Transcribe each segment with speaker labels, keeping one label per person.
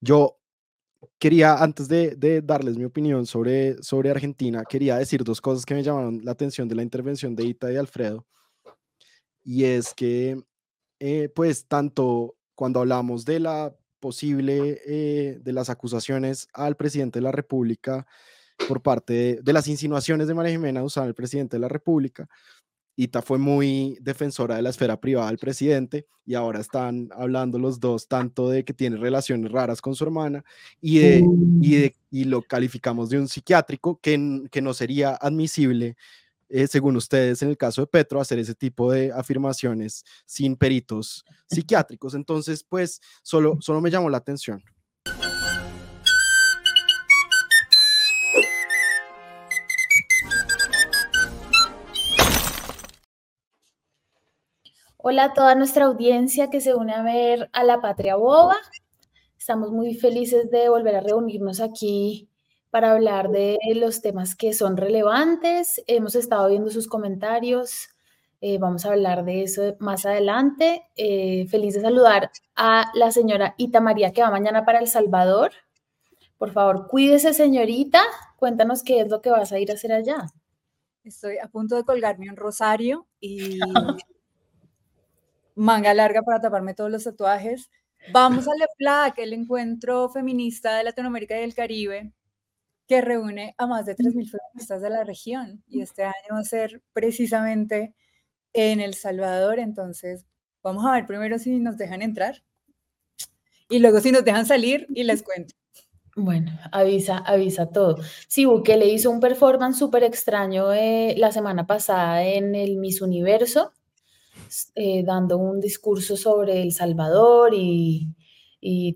Speaker 1: Yo quería, antes de, darles mi opinión sobre, Argentina, quería decir dos cosas que me llamaron la atención de la intervención de Ita y Alfredo. Y es que, eh, pues, tanto cuando hablamos de la posible, eh, de las acusaciones al presidente de la República por parte de, las insinuaciones de María Jimena usar al presidente de la República, Ita fue muy defensora de la esfera privada del presidente y ahora están hablando los dos tanto de que tiene relaciones raras con su hermana y, de, y, y lo calificamos de un psiquiátrico que, que no sería admisible, eh, según ustedes, en el caso de Petro, hacer ese tipo de afirmaciones sin peritos psiquiátricos. Entonces, pues, solo, solo me llamó la atención.
Speaker 2: Hola a toda nuestra audiencia que se une a ver a la Patria Boba. Estamos muy felices de volver a reunirnos aquí para hablar de los temas que son relevantes. Hemos estado viendo sus comentarios. Eh, vamos a hablar de eso más adelante. Eh, feliz de saludar a la señora Ita María que va mañana para El Salvador. Por favor, cuídese, señorita. Cuéntanos qué es lo que vas a ir a hacer allá.
Speaker 3: Estoy a punto de colgarme un rosario y manga larga para taparme todos los tatuajes. Vamos al EFLAC, el encuentro feminista de Latinoamérica y el Caribe, que reúne a más de 3.000 feministas de la región. Y este año va a ser precisamente en El Salvador. Entonces, vamos a ver primero si nos dejan entrar y luego si nos dejan salir y les cuento.
Speaker 2: Bueno, avisa, avisa todo. Sí, le hizo un performance súper extraño eh, la semana pasada en el Miss Universo eh, dando un discurso sobre El Salvador y,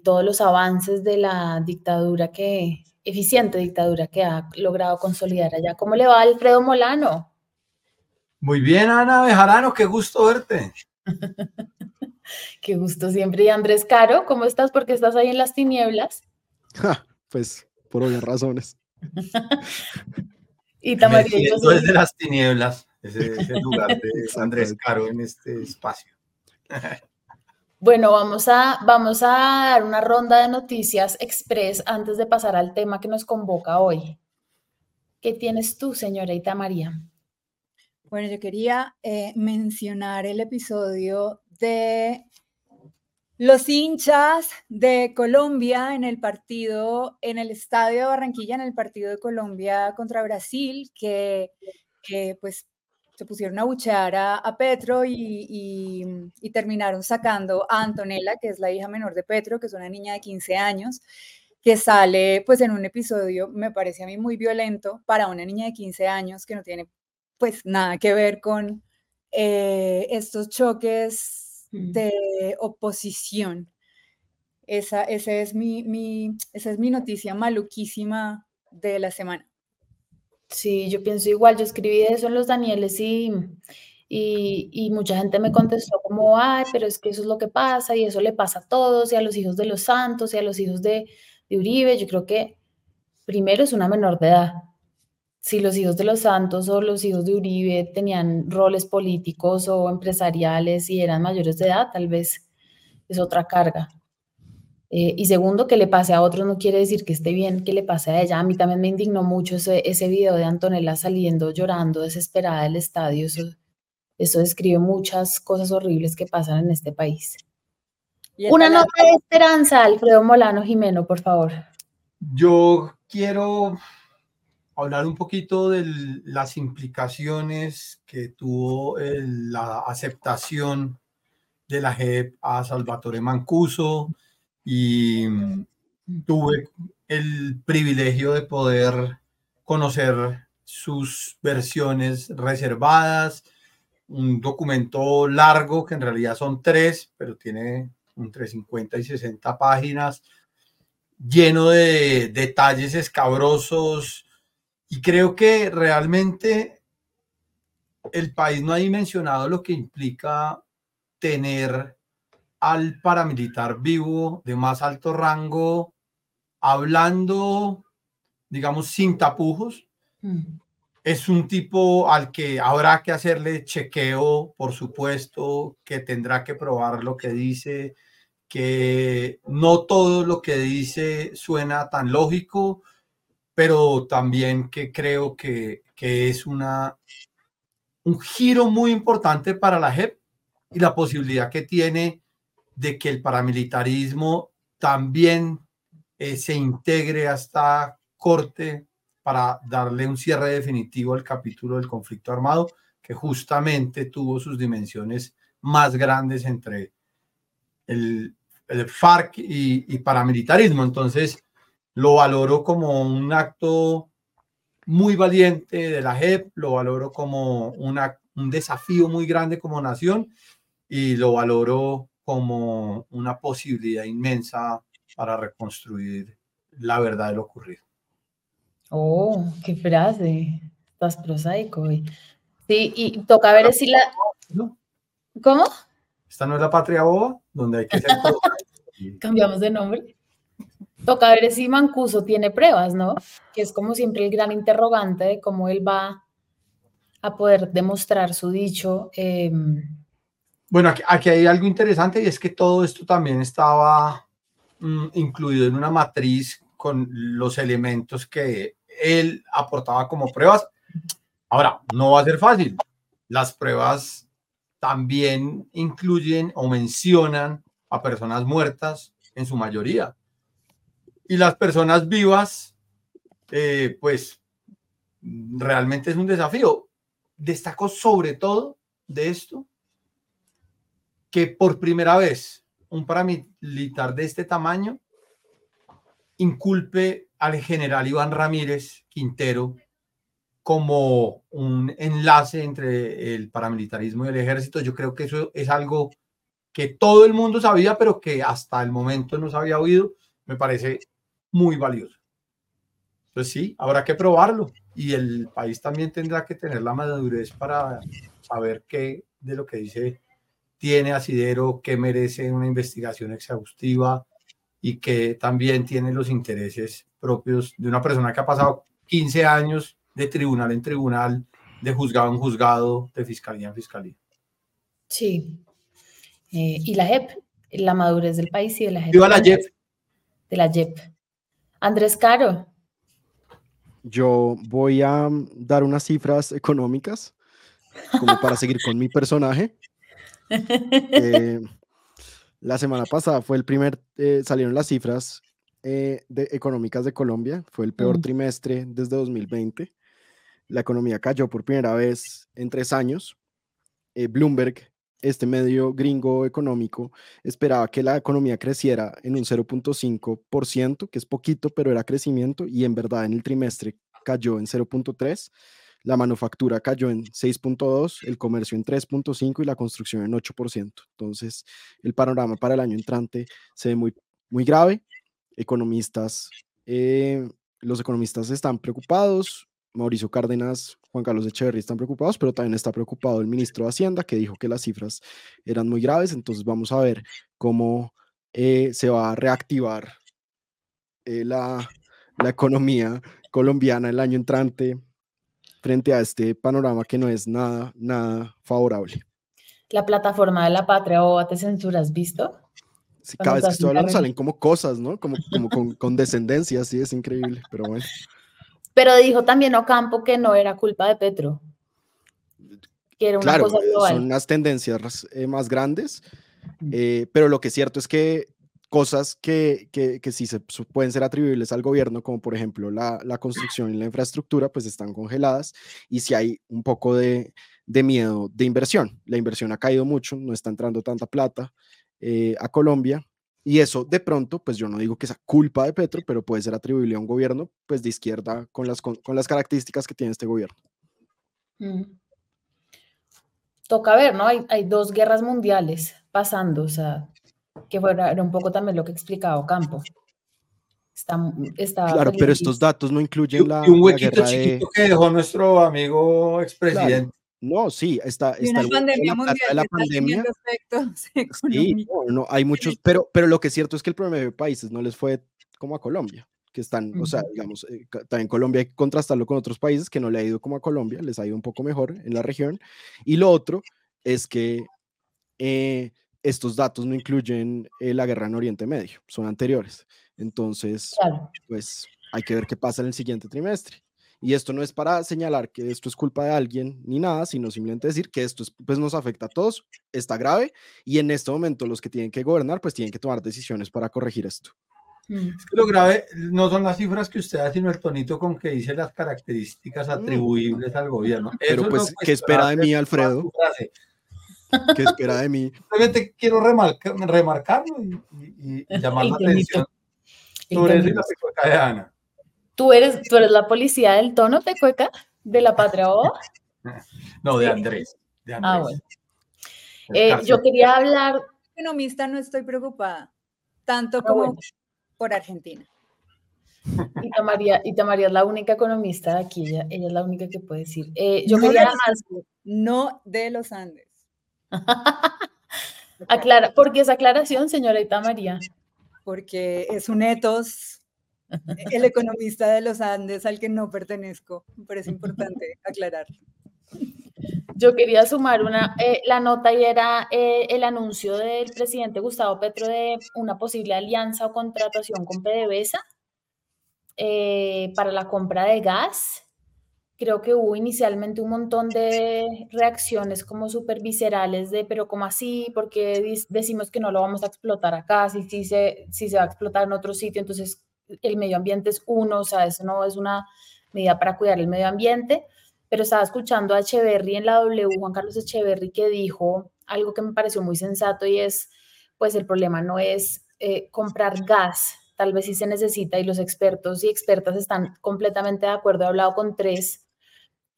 Speaker 2: todos los avances de la dictadura que, eficiente dictadura que ha logrado consolidar allá. ¿Cómo le va Alfredo Molano?
Speaker 4: Muy bien, Ana Bejarano, qué gusto verte.
Speaker 2: qué gusto siempre. Y Andrés Caro, ¿cómo estás? Porque estás ahí en las tinieblas.
Speaker 1: pues por obvias razones.
Speaker 4: y Tamarillo. de las tinieblas ese, lugar de Andrés Caro en este espacio.
Speaker 2: Bueno, vamos a, vamos a dar una ronda de noticias express antes de pasar al tema que nos convoca hoy. ¿Qué tienes tú, señorita María?
Speaker 3: Bueno, yo quería eh, mencionar el episodio de los hinchas de Colombia en el partido, en el estadio de Barranquilla, en el partido de Colombia contra Brasil, que, que pues se pusieron a buchear a, Petro y, terminaron sacando a Antonella, que es la hija menor de Petro, que es una niña de 15 años, que sale pues en un episodio, me parece a mí muy violento para una niña de 15 años que no tiene pues nada que ver con eh, estos choques de oposición. Esa, es mi, esa es mi noticia maluquísima de la semana.
Speaker 2: Sí, yo pienso igual, yo escribí eso en los Danieles y, y, mucha gente me contestó como, ay, pero es que eso es lo que pasa y eso le pasa a todos y a los hijos de los santos y a los hijos de, de Uribe. Yo creo que primero es una menor de edad. Si los hijos de los santos o los hijos de Uribe tenían roles políticos o empresariales y eran mayores de edad, tal vez es otra carga. Eh, y segundo, que le pase a otro no quiere decir que esté bien que le pase a ella. A mí también me indignó mucho ese, ese video de Antonella saliendo llorando desesperada del estadio. Eso, eso describe muchas cosas horribles que pasan en este país. Una nota de esperanza, Alfredo Molano Jimeno, por favor.
Speaker 4: Yo quiero hablar un poquito de las implicaciones que tuvo la aceptación de la JEP a Salvatore Mancuso, y tuve el privilegio de poder conocer sus versiones reservadas, un documento largo que en realidad son tres, pero tiene entre 50 y 60 páginas, lleno de detalles escabrosos. Y creo que realmente el país no ha dimensionado lo que implica tener al paramilitar vivo de más alto rango, hablando, digamos, sin tapujos. Mm. Es un tipo al que habrá que hacerle chequeo, por supuesto, que tendrá que probar lo que dice, que no todo lo que dice suena tan lógico, pero también que creo que, que es una, un giro muy importante para la JEP y la posibilidad que tiene de que el paramilitarismo también eh, se integre a esta corte para darle un cierre definitivo al capítulo del conflicto armado, que justamente tuvo sus dimensiones más grandes entre el, el FARC y, paramilitarismo. Entonces, lo valoro como un acto muy valiente de la JEP, lo valoro como una, un desafío muy grande como nación y lo valoro como una posibilidad inmensa para reconstruir la verdad de lo ocurrido.
Speaker 2: Oh, qué frase. Estás prosaico hoy. Sí, y toca ver si la. ¿Cómo?
Speaker 4: Esta no es la patria boba, donde hay que ser
Speaker 2: Cambiamos de nombre. Toca ver si Mancuso tiene pruebas, ¿no? Que es como siempre el gran interrogante de cómo él va a poder demostrar su dicho. Em,
Speaker 4: bueno, aquí, hay algo interesante y es que todo esto también estaba mm, incluido en una matriz con los elementos que él aportaba como pruebas. Ahora, no va a ser fácil. Las pruebas también incluyen o mencionan a personas muertas en su mayoría. Y las personas vivas, eh, pues realmente es un desafío. Destaco sobre todo de esto que por primera vez un paramilitar de este tamaño inculpe al general Iván Ramírez Quintero como un enlace entre el paramilitarismo y el ejército. Yo creo que eso es algo que todo el mundo sabía, pero que hasta el momento no se había oído. Me parece muy valioso. Entonces sí, habrá que probarlo y el país también tendrá que tener la madurez para saber qué de lo que dice tiene asidero, qué merece una investigación exhaustiva y que también tiene los intereses propios de una persona que ha pasado 15 años de tribunal en tribunal, de juzgado en juzgado, de fiscalía en fiscalía.
Speaker 2: Sí. Eh, y la JEP, la madurez del país y de la JEP.
Speaker 4: Viva la JEP.
Speaker 2: De la JEP. Andrés Caro.
Speaker 1: Yo voy a dar unas cifras económicas como para seguir con mi personaje. Eh, la semana pasada fue el primer, eh, salieron las cifras de, económicas de Colombia, fue el peor trimestre desde 2020 la economía cayó por primera vez en tres años. Eh, Bloomberg, este medio gringo económico, esperaba que la economía creciera en un 0.5%, que es poquito, pero era crecimiento, y en verdad en el trimestre cayó en 0.3%. La manufactura cayó en 6.2, el comercio en 3.5 y la construcción en 8%. Entonces, el panorama para el año entrante se ve muy, muy grave. Economistas, eh, los economistas están preocupados. Mauricio Cárdenas, Juan Carlos Echeverría están preocupados, pero también está preocupado el ministro de Hacienda, que dijo que las cifras eran muy graves. Entonces vamos a ver cómo eh, se va a reactivar eh, la, la economía colombiana el año entrante frente a este panorama que no es nada, nada favorable.
Speaker 2: La plataforma de la patria o te censuras, ¿visto?
Speaker 1: Sí, cada vez que estoy hablando salen como cosas, ¿no? Como, como con, con descendencia, sí, es increíble, pero bueno.
Speaker 2: Pero dijo también Ocampo que no era culpa de Petro.
Speaker 1: Que era una cosa global. Son unas tendencias eh, más grandes, eh, pero lo que es cierto es que cosas que, que, que sí se, pueden ser atribuibles al gobierno, como por ejemplo la, la, construcción y la infraestructura, pues están congeladas y si hay un poco de, de, miedo de inversión. La inversión ha caído mucho, no está entrando tanta plata eh, a Colombia y eso de pronto, pues yo no digo que sea culpa de Petro, pero puede ser atribuible a un gobierno pues de izquierda con las, con, las características que tiene este gobierno. Mm.
Speaker 2: Toca ver, ¿no? Hay, hay, dos guerras mundiales pasando, o sea, que fuera, era un poco también lo que explicaba Campo.
Speaker 1: Está, claro, pero estos datos no incluyen la,
Speaker 4: y un huequito chiquito que dejó nuestro amigo expresidente.
Speaker 1: No, sí, está, está
Speaker 3: una pandemia mundial,
Speaker 1: la pandemia. Sí, no, hay muchos, pero, pero lo que es cierto es que el problema de países no les fue como a Colombia, que están, o sea, digamos, eh, también Colombia hay que contrastarlo con otros países que no le ha ido como a Colombia, les ha ido un poco mejor en la región. Y lo otro es que eh, estos datos no incluyen eh, la guerra en Oriente Medio, son anteriores. Entonces, pues hay que ver qué pasa en el siguiente trimestre. Y esto no es para señalar que esto es culpa de alguien ni nada, sino simplemente decir que esto pues nos afecta a todos, está grave y en este momento los que tienen que gobernar pues tienen que tomar decisiones para corregir esto.
Speaker 4: Mm. Es que lo grave no son las cifras que usted da, sino el tonito con que dice las características mm. atribuibles al gobierno.
Speaker 1: Pero pues, ¿qué espera de mí, Alfredo? ¿Qué espera de mí?
Speaker 4: Simplemente quiero remarcarlo y, llamar la atención sobre eso y la de Ana.
Speaker 2: ¿Tú eres, ¿Tú eres la policía del tono, Tecueca? ¿De la patria
Speaker 4: No, de Andrés. De
Speaker 2: Ah, bueno. Eh, yo quería hablar.
Speaker 3: Economista, no estoy preocupada, tanto ah, como por Argentina.
Speaker 2: Ita María, María es la única economista de aquí, ella, es la única que puede decir. Eh, yo quería más.
Speaker 3: No de los Andes.
Speaker 2: Aclara, ¿Por qué esa aclaración, señora Ita María?
Speaker 3: Porque es un etos el economista de los Andes al que no pertenezco. Me parece importante aclarar.
Speaker 2: Yo quería sumar una, eh, la nota y era eh, el anuncio del presidente Gustavo Petro de una posible alianza o contratación con PDVSA eh, para la compra de gas. Creo que hubo inicialmente un montón de reacciones como súper viscerales de, pero ¿cómo así? Porque decimos que no lo vamos a explotar acá, si, si, se, si se va a explotar en otro sitio, entonces el medio ambiente es uno, o sea, eso no es una medida para cuidar el medio ambiente, pero estaba escuchando a Echeverry en la W, Juan Carlos Echeverry, que dijo algo que me pareció muy sensato y es, pues el problema no es eh, comprar gas, tal vez sí se necesita y los expertos y expertas están completamente de acuerdo, he hablado con tres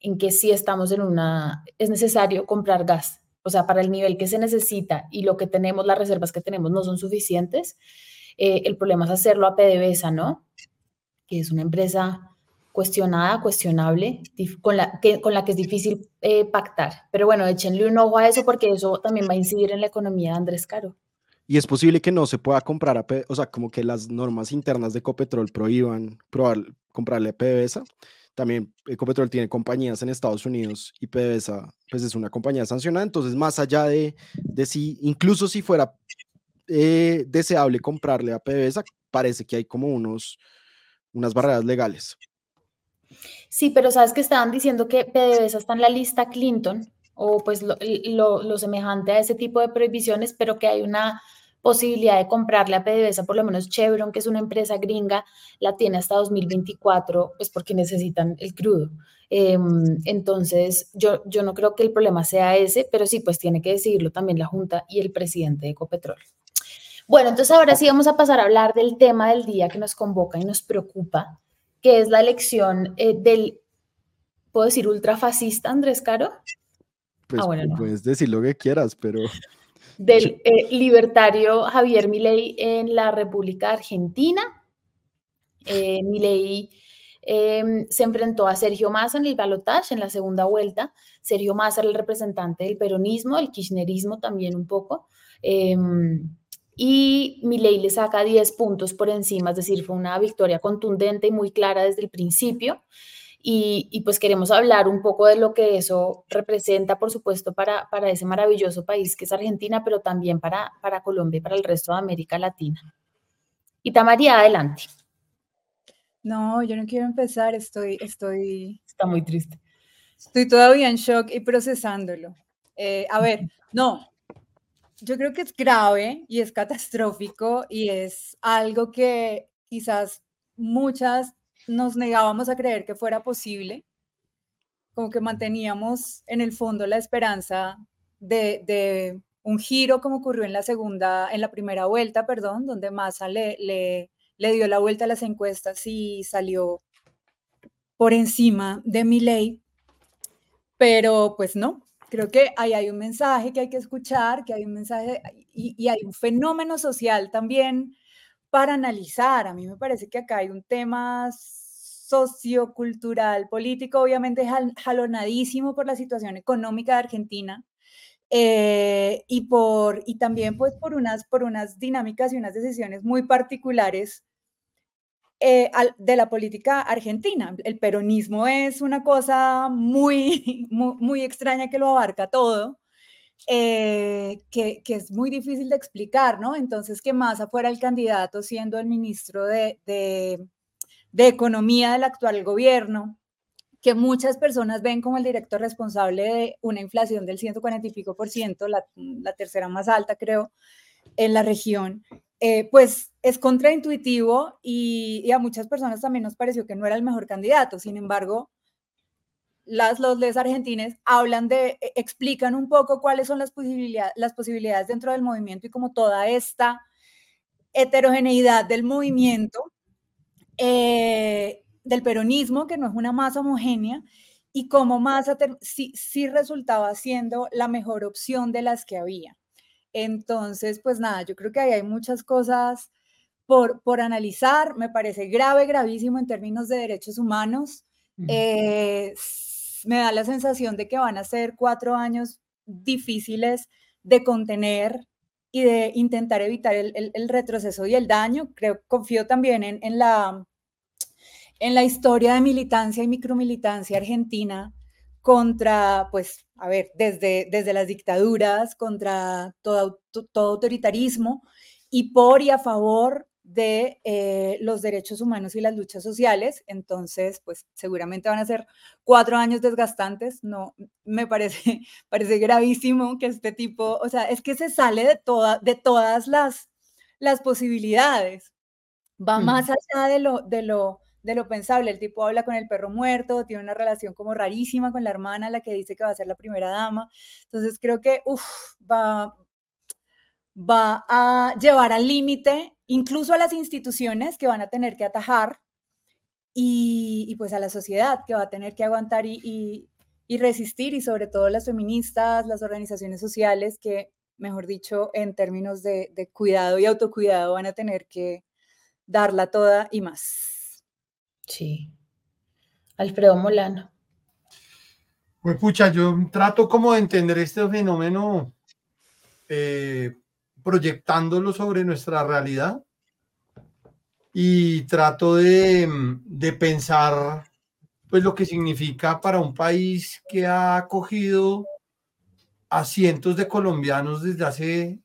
Speaker 2: en que sí estamos en una, es necesario comprar gas, o sea, para el nivel que se necesita y lo que tenemos, las reservas que tenemos no son suficientes. Eh, el problema es hacerlo a PDVSA, ¿no? Que es una empresa cuestionada, cuestionable, con la que, con la que es difícil eh, pactar. Pero bueno, échenle un ojo a eso porque eso también va a incidir en la economía de Andrés Caro.
Speaker 1: Y es posible que no se pueda comprar, a, o sea, como que las normas internas de Ecopetrol prohíban probar, comprarle a PDVSA. También Ecopetrol tiene compañías en Estados Unidos y PDVSA pues es una compañía sancionada. Entonces, más allá de, de si, incluso si fuera eh, deseable comprarle a PDVSA, parece que hay como unos, unas barreras legales.
Speaker 2: Sí, pero sabes que estaban diciendo que PDVSA está en la lista Clinton o pues lo, lo, semejante a ese tipo de prohibiciones, pero que hay una posibilidad de comprarle a PDVSA, por lo menos Chevron, que es una empresa gringa, la tiene hasta 2024, pues porque necesitan el crudo. Em, entonces, yo, yo no creo que el problema sea ese, pero sí, pues tiene que decidirlo también la Junta y el presidente de Ecopetrol. Bueno, entonces ahora sí vamos a pasar a hablar del tema del día que nos convoca y nos preocupa, que es la elección eh, del, ¿puedo decir ultrafascista Andrés Caro?
Speaker 1: Pues ah, puedes decir lo que quieras, pero...
Speaker 2: Del eh, libertario Javier Milei en la República Argentina. Eh, Milei em, se enfrentó a Sergio Massa en el balotaje en la segunda vuelta. Sergio Massa era el representante del peronismo, el kirchnerismo también un poco. Em, y Milei le saca 10 puntos por encima, es decir, fue una victoria contundente y muy clara desde el principio. Y, pues queremos hablar un poco de lo que eso representa, por supuesto, para, para ese maravilloso país que es Argentina, pero también para, para Colombia y para el resto de América Latina. Y Tamaría, adelante.
Speaker 3: No, yo no quiero empezar, estoy, estoy...
Speaker 2: Está muy triste.
Speaker 3: Estoy todavía en shock y procesándolo. Eh, a ver, no, yo creo que es grave y es catastrófico y es algo que quizás muchas nos negábamos a creer que fuera posible, como que manteníamos en el fondo la esperanza de, un giro como ocurrió en la segunda, en la primera vuelta, perdón, donde Massa le, le, dio la vuelta a las encuestas y salió por encima de mi ley, pero pues no, creo que ahí hay un mensaje que hay que escuchar, que hay un mensaje y, hay un fenómeno social también para analizar. A mí me parece que acá hay un tema sociocultural, político, obviamente jalonadísimo por la situación económica de Argentina. Eh, y, por, y también pues por unas, por unas dinámicas y unas decisiones muy particulares eh, de la política argentina. El peronismo es una cosa muy, muy, extraña que lo abarca todo. Eh, que, es muy difícil de explicar, ¿no? Entonces, que Massa fuera el candidato siendo el ministro de, Economía del actual gobierno, que muchas personas ven como el director responsable de una inflación del 140 y por ciento, la, tercera más alta, creo, en la región, eh, pues es contraintuitivo y, y, a muchas personas también nos pareció que no era el mejor candidato. Sin embargo, las, los les argentines hablan de, e, explican un poco cuáles son las, posibilidades, las posibilidades dentro del movimiento y como toda esta heterogeneidad del movimiento, eh, del peronismo, que no es una masa homogénea, y cómo Massa sí, sí resultaba siendo la mejor opción de las que había. Entonces, pues nada, yo creo que ahí hay muchas cosas por, por analizar. Me parece grave, gravísimo en términos de derechos humanos me da la sensación de que van a ser cuatro años difíciles de contener y de intentar evitar el, retroceso y el daño. Creo, confío también en, la, en la historia de militancia y micromilitancia argentina contra, pues, a ver, desde, desde las dictaduras, contra todo, todo autoritarismo y por y a favor de eh, los derechos humanos y las luchas sociales. Entonces, pues seguramente van a ser cuatro años desgastantes. No, me parece, parece gravísimo que este tipo, o sea, es que se sale de, toda, de todas las, las posibilidades. Va más allá de lo, de, lo, de lo pensable. El tipo habla con el perro muerto, tiene una relación como rarísima con la hermana, la que dice que va a ser la primera dama. Entonces creo que uf, va, va a llevar al límite incluso a las instituciones que van a tener que atajar y, pues a la sociedad que va a tener que aguantar y, resistir y sobre todo las feministas, las organizaciones sociales que, mejor dicho, en términos de, cuidado y autocuidado van a tener que darla toda y más.
Speaker 2: Sí. Alfredo Molano.
Speaker 4: Pues pucha, yo trato como de entender este fenómeno eh, proyectándolo sobre nuestra realidad y trato de, de, pensar pues lo que significa para un país que ha acogido a cientos de colombianos desde hace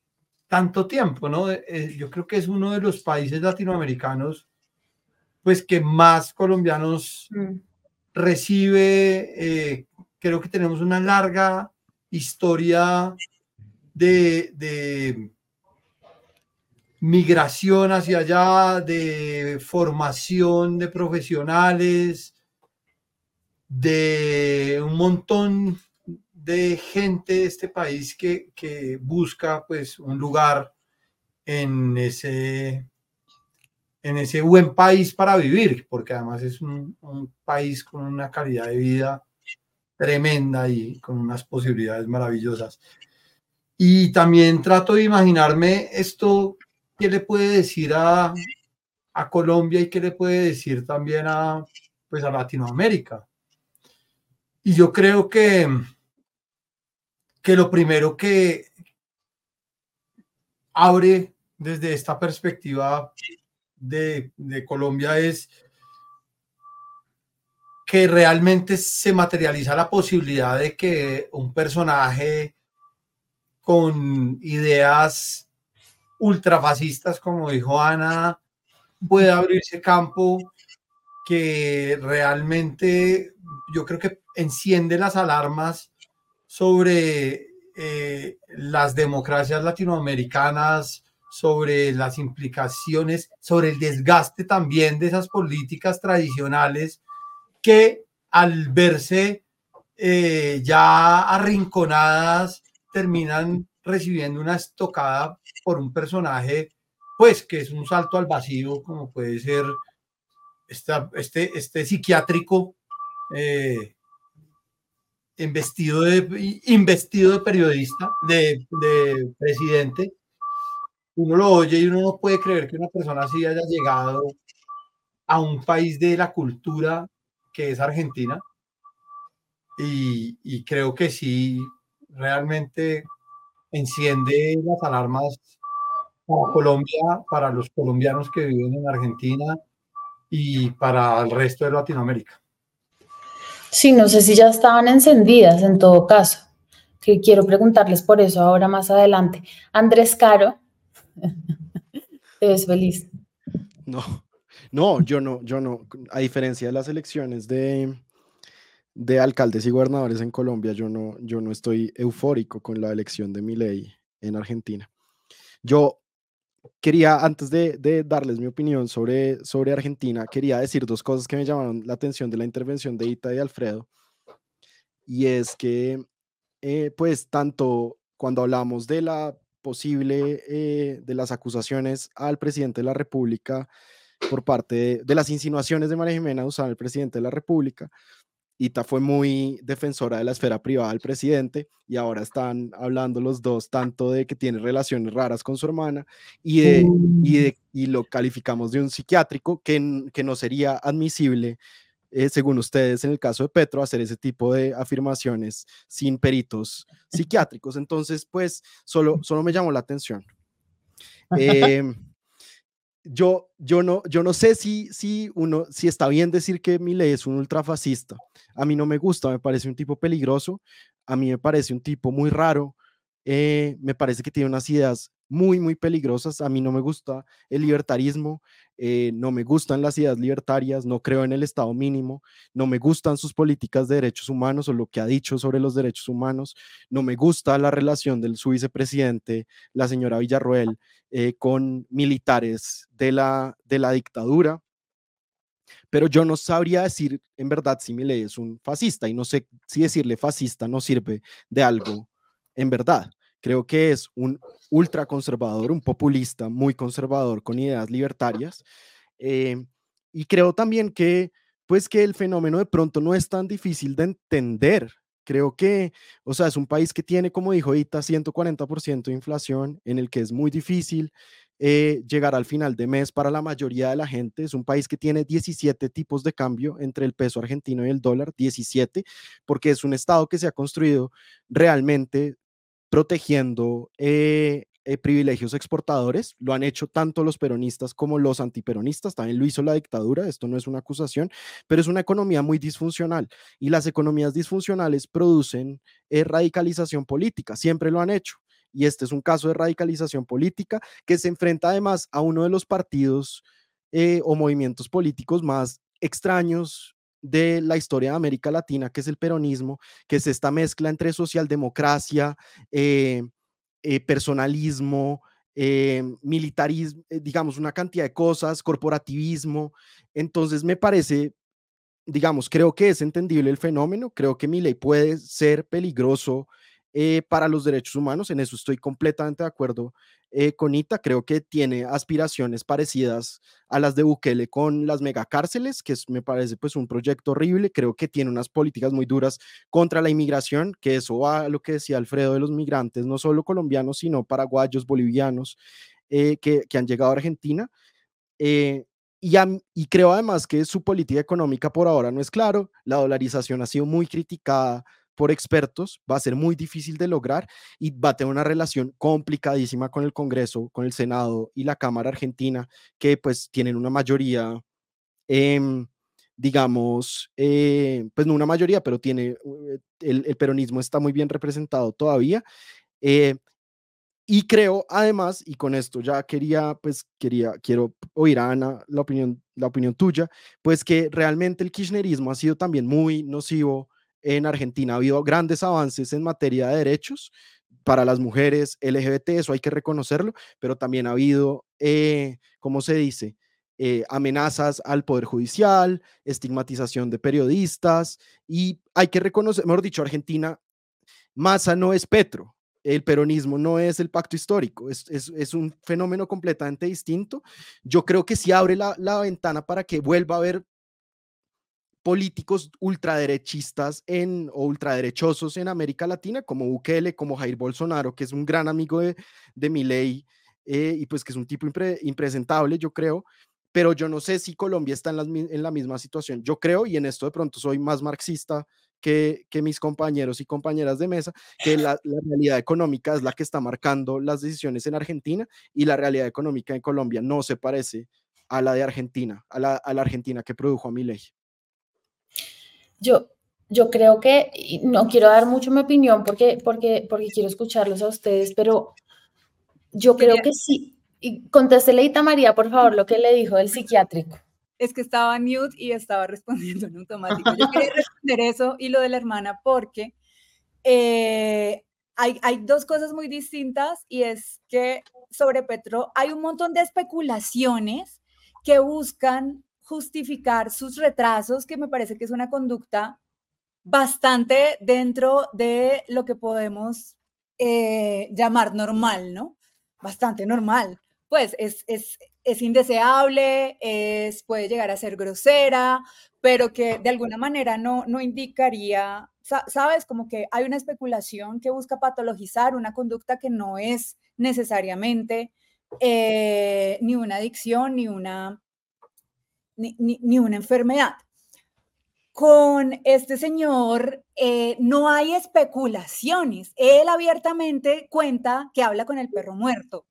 Speaker 4: tanto tiempo, ¿no? Eh, yo creo que es uno de los países latinoamericanos pues que más colombianos mm. recibe, eh, creo que tenemos una larga historia de, de migración hacia allá, de formación de profesionales, de un montón de gente de este país que, busca pues un lugar en ese, en ese buen país para vivir, porque además es un, un país con una calidad de vida tremenda y con unas posibilidades maravillosas. Y también trato de imaginarme esto ¿qué le puede decir a, a Colombia y qué le puede decir también a, pues a Latinoamérica? Y yo creo que, que lo primero que abre desde esta perspectiva de, de Colombia es que realmente se materializa la posibilidad de que un personaje con ideas ultrafascistas, como dijo Ana, puede abrirse campo que realmente yo creo que enciende las alarmas sobre eh, las democracias latinoamericanas, sobre las implicaciones, sobre el desgaste también de esas políticas tradicionales que al verse eh, ya arrinconadas terminan recibiendo una estocada por un personaje, pues que es un salto al vacío, como puede ser este, este psiquiátrico eh, investido, de, investido de periodista, de, de presidente. Uno lo oye y uno no puede creer que una persona así haya llegado a un país de la cultura que es Argentina. Y, creo que sí, realmente enciende las alarmas para Colombia, para los colombianos que viven en Argentina y para el resto de Latinoamérica.
Speaker 2: Sí, no sé si ya estaban encendidas en todo caso. que quiero preguntarles por eso ahora más adelante. Andrés Caro, ¿te ves feliz?
Speaker 1: No, no, yo no, yo no. A diferencia de las elecciones de, de alcaldes y gobernadores en Colombia, yo no, yo no estoy eufórico con la elección de mi ley en Argentina. Yo quería, antes de, darles mi opinión sobre, sobre Argentina, quería decir dos cosas que me llamaron la atención de la intervención de Ita y Alfredo. Y es que, eh, pues, tanto cuando hablamos de la posible, eh, de las acusaciones al presidente de la República por parte de, las insinuaciones de María Jimena usar al presidente de la República, Ita fue muy defensora de la esfera privada del presidente y ahora están hablando los dos tanto de que tiene relaciones raras con su hermana y, de, y, y lo calificamos de un psiquiátrico que, que no sería admisible, eh, según ustedes, en el caso de Petro, hacer ese tipo de afirmaciones sin peritos psiquiátricos. Entonces, pues, solo, solo me llamó la atención. Eh, yo, yo, no, yo no sé si, si, uno, si está bien decir que Milei es un ultrafascista. A mí no me gusta, me parece un tipo peligroso, a mí me parece un tipo muy raro, eh, me parece que tiene unas ideas muy, muy peligrosas. A mí no me gusta el libertarismo, eh, no me gustan las ideas libertarias, no creo en el Estado mínimo, no me gustan sus políticas de derechos humanos o lo que ha dicho sobre los derechos humanos, no me gusta la relación de su vicepresidente, la señora Villarroel, eh, con militares de la, de la dictadura. Pero yo no sabría decir en verdad si Milei es un fascista y no sé si decirle fascista no sirve de algo en verdad. Creo que es un ultraconservador, un populista muy conservador con ideas libertarias. Eh, y creo también que, pues que el fenómeno de pronto no es tan difícil de entender. Creo que, o sea, es un país que tiene, como dijo Ita, 140% de inflación, en el que es muy difícil eh, llegar al final de mes para la mayoría de la gente. Es un país que tiene 17 tipos de cambio entre el peso argentino y el dólar, 17, porque es un estado que se ha construido realmente protegiendo eh, eh, privilegios exportadores. Lo han hecho tanto los peronistas como los antiperonistas. También lo hizo la dictadura. Esto no es una acusación, pero es una economía muy disfuncional. Y las economías disfuncionales producen eh, radicalización política. Siempre lo han hecho. Y este es un caso de radicalización política que se enfrenta además a uno de los partidos o movimientos políticos más extraños, de la historia de América Latina, que es el peronismo, que es esta mezcla entre socialdemocracia, eh, eh, personalismo, eh, militarismo, digamos, una cantidad de cosas, corporativismo. Entonces me parece, digamos, creo que es entendible el fenómeno, creo que mi ley puede ser peligroso para los derechos humanos, en eso estoy completamente de acuerdo eh, Conita creo que tiene aspiraciones parecidas a las de Bukele con las megacárceles, que me parece pues un proyecto horrible. Creo que tiene unas políticas muy duras contra la inmigración, que eso va a lo que decía Alfredo de los migrantes, no solo colombianos, sino paraguayos, bolivianos, eh, que, han llegado a Argentina. Eh, y, y, creo además que su política económica por ahora no es claro. La dolarización ha sido muy criticada por expertos, va a ser muy difícil de lograr y va a tener una relación complicadísima con el Congreso, con el Senado y la Cámara Argentina, que pues tienen una mayoría, em, digamos, eh, pues no una mayoría, pero tiene, eh, el, peronismo está muy bien representado todavía. Eh, y creo, además, y con esto ya quería, pues quería, quiero oír a Ana la opinión, la opinión tuya, pues que realmente el kirchnerismo ha sido también muy nocivo en Argentina. Ha habido grandes avances en materia de derechos para las mujeres LGBT, eso hay que reconocerlo, pero también ha habido, eh, ¿cómo se dice? Eh, amenazas al Poder Judicial, estigmatización de periodistas y hay que reconocer, mejor dicho, Argentina, Massa no es Petro, el peronismo no es el pacto histórico, es, un fenómeno completamente distinto. Yo creo que sí abre la, la, ventana para que vuelva a haber políticos ultraderechistas en, o ultraderechosos en América Latina, como Bukele, como Jair Bolsonaro, que es un gran amigo de, de Milei eh, y pues que es un tipo impresentable, yo creo, pero yo no sé si Colombia está en, en, la misma situación. Yo creo, y en esto de pronto soy más marxista que, que mis compañeros y compañeras de mesa, que la, la, realidad económica es la que está marcando las decisiones en Argentina y la realidad económica en Colombia no se parece a la de Argentina, a la, a la Argentina que produjo a Milei.
Speaker 2: Yo, yo creo que, no quiero dar mucho mi opinión porque, porque, porque quiero escucharlos a ustedes, pero yo creo que sí. Y contéstele, Ita María, por favor, lo que le dijo el psiquiátrico.
Speaker 3: Es que estaba mute y estaba respondiendo en automático. Yo quería responder eso y lo de la hermana porque eh, hay, hay dos cosas muy distintas y es que sobre Petro hay un montón de especulaciones que buscan justificar sus retrasos, que me parece que es una conducta bastante dentro de lo que podemos eh, llamar normal, ¿no? Bastante normal. Pues es, es, es indeseable, es, puede llegar a ser grosera, pero que de alguna manera no, no indicaría, sabes, como que hay una especulación que busca patologizar una conducta que no es necesariamente eh, ni una adicción, ni una, ni, ni una enfermedad con este señor eh, no hay especulaciones. Él abiertamente cuenta que habla con el perro muerto.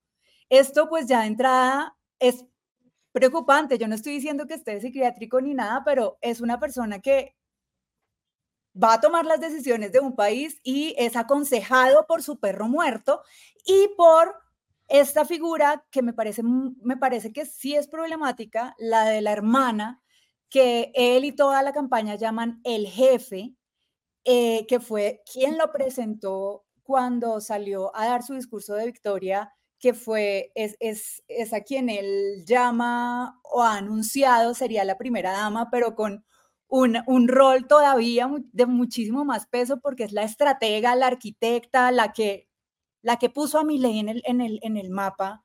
Speaker 3: Esto pues ya de entrada es preocupante. Yo no estoy diciendo que esté psiquiátrico ni nada, pero es una persona que va a tomar las decisiones de un país y es aconsejado por su perro muerto y por esta figura que me parece, me parece que sí es problemática, la de la hermana que él y toda la campaña llaman el jefe, eh, que fue quien lo presentó cuando salió a dar su discurso de victoria, que fue, es, es, es a quien él llama o ha anunciado, sería la primera dama, pero con un, un, rol todavía de muchísimo más peso porque es la estratega, la arquitecta, la que, la que puso a Milei en el, en el, en el mapa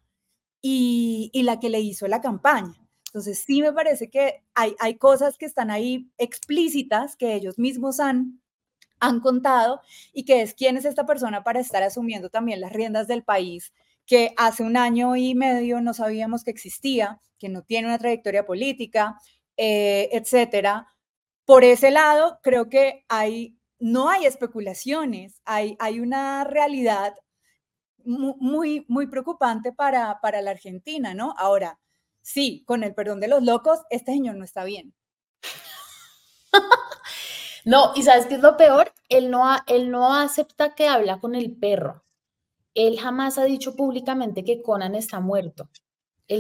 Speaker 3: y, y la que le hizo la campaña. Entonces, sí me parece que hay, hay cosas que están ahí explícitas que ellos mismos han, han contado y que es quién es esta persona para estar asumiendo también las riendas del país que hace un año y medio no sabíamos que existía, que no tiene una trayectoria política, eh, etcétera. Por ese lado, creo que hay, no hay especulaciones, hay, hay una realidad muy, muy preocupante para, para la Argentina, ¿no? Ahora, sí, con el perdón de los locos, este señor no está bien.
Speaker 2: no, y ¿sabes qué es lo peor? Él no, él no acepta que habla con el perro. Él jamás ha dicho públicamente que Conan está muerto.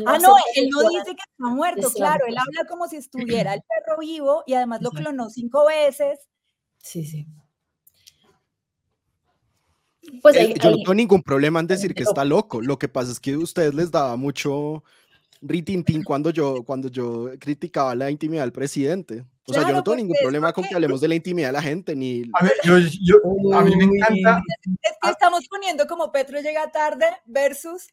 Speaker 3: ah, no, él no dice que está muerto, claro, él habla como si estuviera el perro vivo y además lo clonó cinco veces.
Speaker 2: Sí, sí.
Speaker 1: Pues eh, yo no tengo ningún problema en decir que está loco. Lo que pasa es que a ustedes les daba mucho, ritintín cuando yo, cuando yo criticaba la intimidad del presidente. O sea, yo no tengo ningún problema con que hablemos de la intimidad de la gente, ni...
Speaker 4: A, ver, yo, yo, a mí me encanta...
Speaker 3: Es que estamos poniendo como Petro llega tarde versus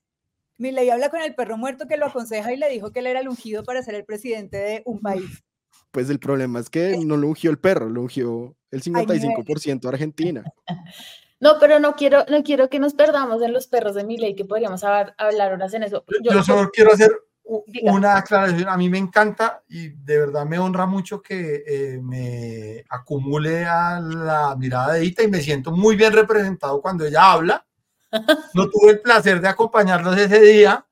Speaker 3: ley habla con el perro muerto que lo aconseja y le dijo que él era el ungido para ser el presidente de un país.
Speaker 1: Pues el problema es que no lo ungió el perro, lo ungió el 55% de Argentina.
Speaker 2: No, pero no quiero, no quiero que nos perdamos en los perros de ley, que podríamos hablar, hablar horas en eso.
Speaker 4: yo solo quiero hacer una aclaración, a mí me encanta y de verdad me honra mucho que eh, me acumule a la mirada de Ita y me siento muy bien representado cuando ella habla. No tuve el placer de acompañarlos ese día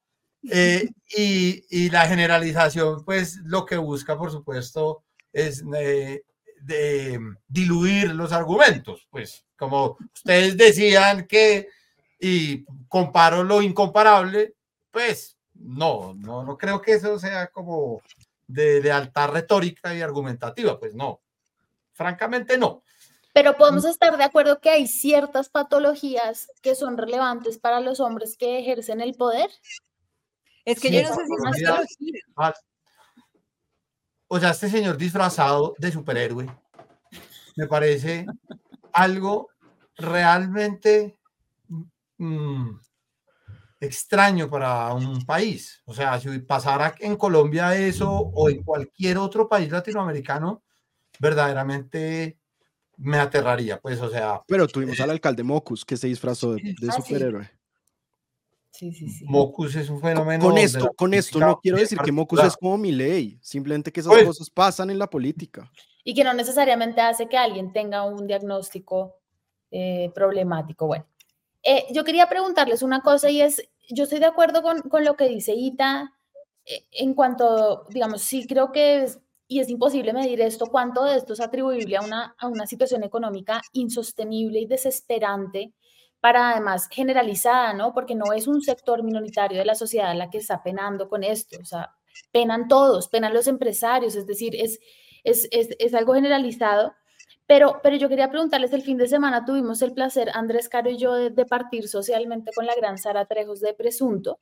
Speaker 4: eh, y, y, la generalización, pues lo que busca, por supuesto, es eh, de diluir los argumentos. Pues como ustedes decían que, y comparo lo incomparable, pues no, no, no creo que eso sea como de, alta retórica y argumentativa, pues no, francamente no.
Speaker 2: Pero podemos estar de acuerdo que hay ciertas patologías que son relevantes para los hombres que ejercen el poder.
Speaker 3: Es que yo no sé si es patología.
Speaker 4: O sea, este señor disfrazado de superhéroe me parece algo realmente mm, extraño para un país. O sea, si pasara en Colombia eso o en cualquier otro país latinoamericano, verdaderamente me aterraría, pues, o sea.
Speaker 1: Pero tuvimos al alcalde Mocus que se disfrazó de, ah, superhéroe.
Speaker 2: Sí, sí, sí.
Speaker 4: Mocus es un fenómeno.
Speaker 1: Con esto, con esto no quiero decir que Mocus es como mi ley, simplemente que esas pues cosas pasan en la política.
Speaker 2: Y que no necesariamente hace que alguien tenga un diagnóstico eh, problemático. Bueno, eh, yo quería preguntarles una cosa y es, yo estoy de acuerdo con, con lo que dice Ita eh, en cuanto, digamos, sí creo que y es imposible medir esto, cuánto de esto es atribuible a una, a una situación económica insostenible y desesperante para además generalizada, ¿no? Porque no es un sector minoritario de la sociedad la que está penando con esto, o sea, penan todos, penan los empresarios, es decir, es, es, es, es algo generalizado. Pero, pero yo quería preguntarles, el fin de semana tuvimos el placer, Andrés Caro y yo, de, de partir socialmente con la gran Sara Trejos de Presunto,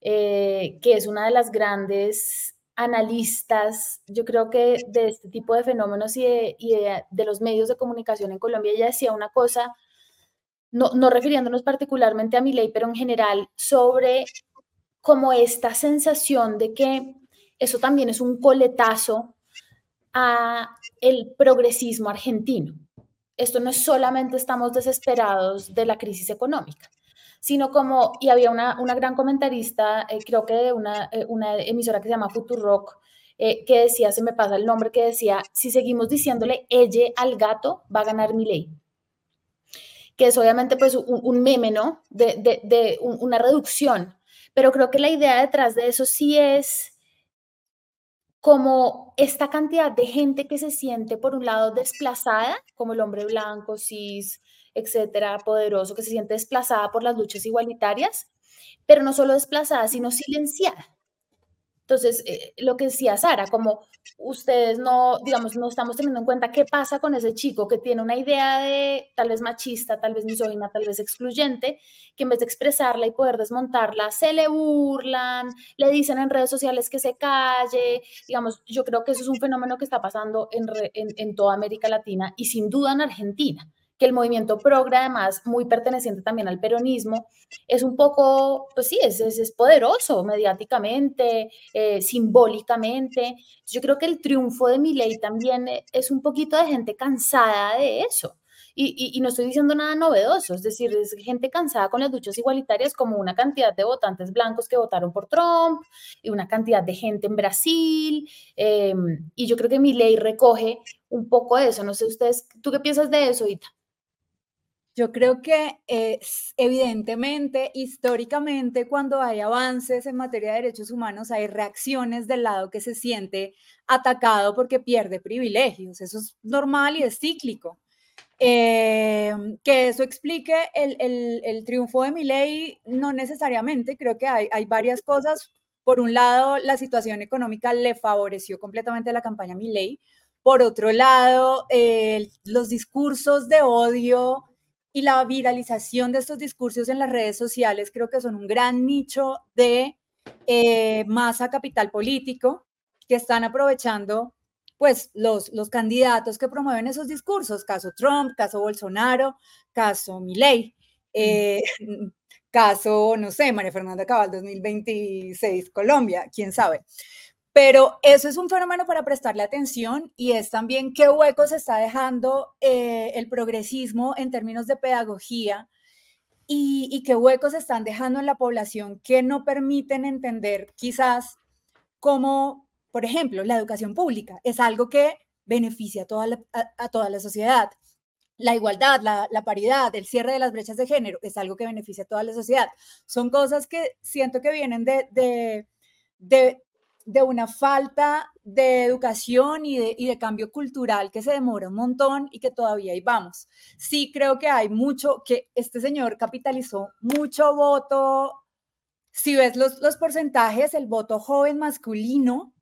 Speaker 2: eh, que es una de las grandes analistas, yo creo que de este tipo de fenómenos y de, y de, de los medios de comunicación en Colombia, ella decía una cosa, no, no refiriéndonos particularmente a mi ley, pero en general sobre como esta sensación de que eso también es un coletazo a el progresismo argentino. Esto no es solamente estamos desesperados de la crisis económica, sino como, y había una, una gran comentarista, eh, creo que una, eh, una, emisora que se llama Futurock, eh, que decía, se me pasa el nombre, que decía, si seguimos diciéndole ella al gato, va a ganar mi ley. Que es obviamente pues un, un meme, ¿no? De, de, de un, una reducción, pero creo que la idea detrás de eso sí es como esta cantidad de gente que se siente, por un lado, desplazada, como el hombre blanco, cis, etcétera, poderoso, que se siente desplazada por las luchas igualitarias, pero no solo desplazada, sino silenciada. Entonces, eh, lo que decía Sara, como ustedes no, digamos, no estamos teniendo en cuenta qué pasa con ese chico que tiene una idea de tal vez machista, tal vez misógina, tal vez excluyente, que en vez de expresarla y poder desmontarla, se le burlan, le dicen en redes sociales que se calle. Digamos, yo creo que eso es un fenómeno que está pasando en, en, en toda América Latina y sin duda en Argentina que el movimiento progre, además, muy perteneciente también al peronismo, es un poco, pues sí, es, es, es poderoso mediáticamente, eh, simbólicamente. Yo creo que el triunfo de mi ley también es un poquito de gente cansada de eso. Y, y, y, no estoy diciendo nada novedoso, es decir, es gente cansada con las luchas igualitarias como una cantidad de votantes blancos que votaron por Trump y una cantidad de gente en Brasil. Eh, y yo creo que mi ley recoge un poco eso. No sé ustedes, ¿tú qué piensas de eso, Ita?
Speaker 3: Yo creo que es, evidentemente, históricamente, cuando hay avances en materia de derechos humanos, hay reacciones del lado que se siente atacado porque pierde privilegios. Eso es normal y es cíclico. Eh, que eso explique el, el, el triunfo de mi ley, no necesariamente. Creo que hay, hay varias cosas. Por un lado, la situación económica le favoreció completamente la campaña Milei. Por otro lado, eh, los discursos de odio y la viralización de estos discursos en las redes sociales creo que son un gran nicho de eh, masa capital político que están aprovechando pues los, los candidatos que promueven esos discursos, caso Trump, caso Bolsonaro, caso Milei, eh, mm. caso, no sé, María Fernanda Cabal 2026, Colombia, quién sabe. Pero eso es un fenómeno para prestarle atención y es también qué huecos está dejando eh, el progresismo en términos de pedagogía y, y, qué huecos están dejando en la población que no permiten entender quizás cómo, por ejemplo, la educación pública es algo que beneficia a toda la, a, toda la sociedad. La igualdad, la, paridad, el cierre de las brechas de género es algo que beneficia a toda la sociedad. Son cosas que siento que vienen de de una falta de educación y de, y de, cambio cultural que se demora un montón y que todavía ahí vamos. Sí creo que hay mucho, que este señor capitalizó mucho voto. Si ves los, los porcentajes, el voto joven masculino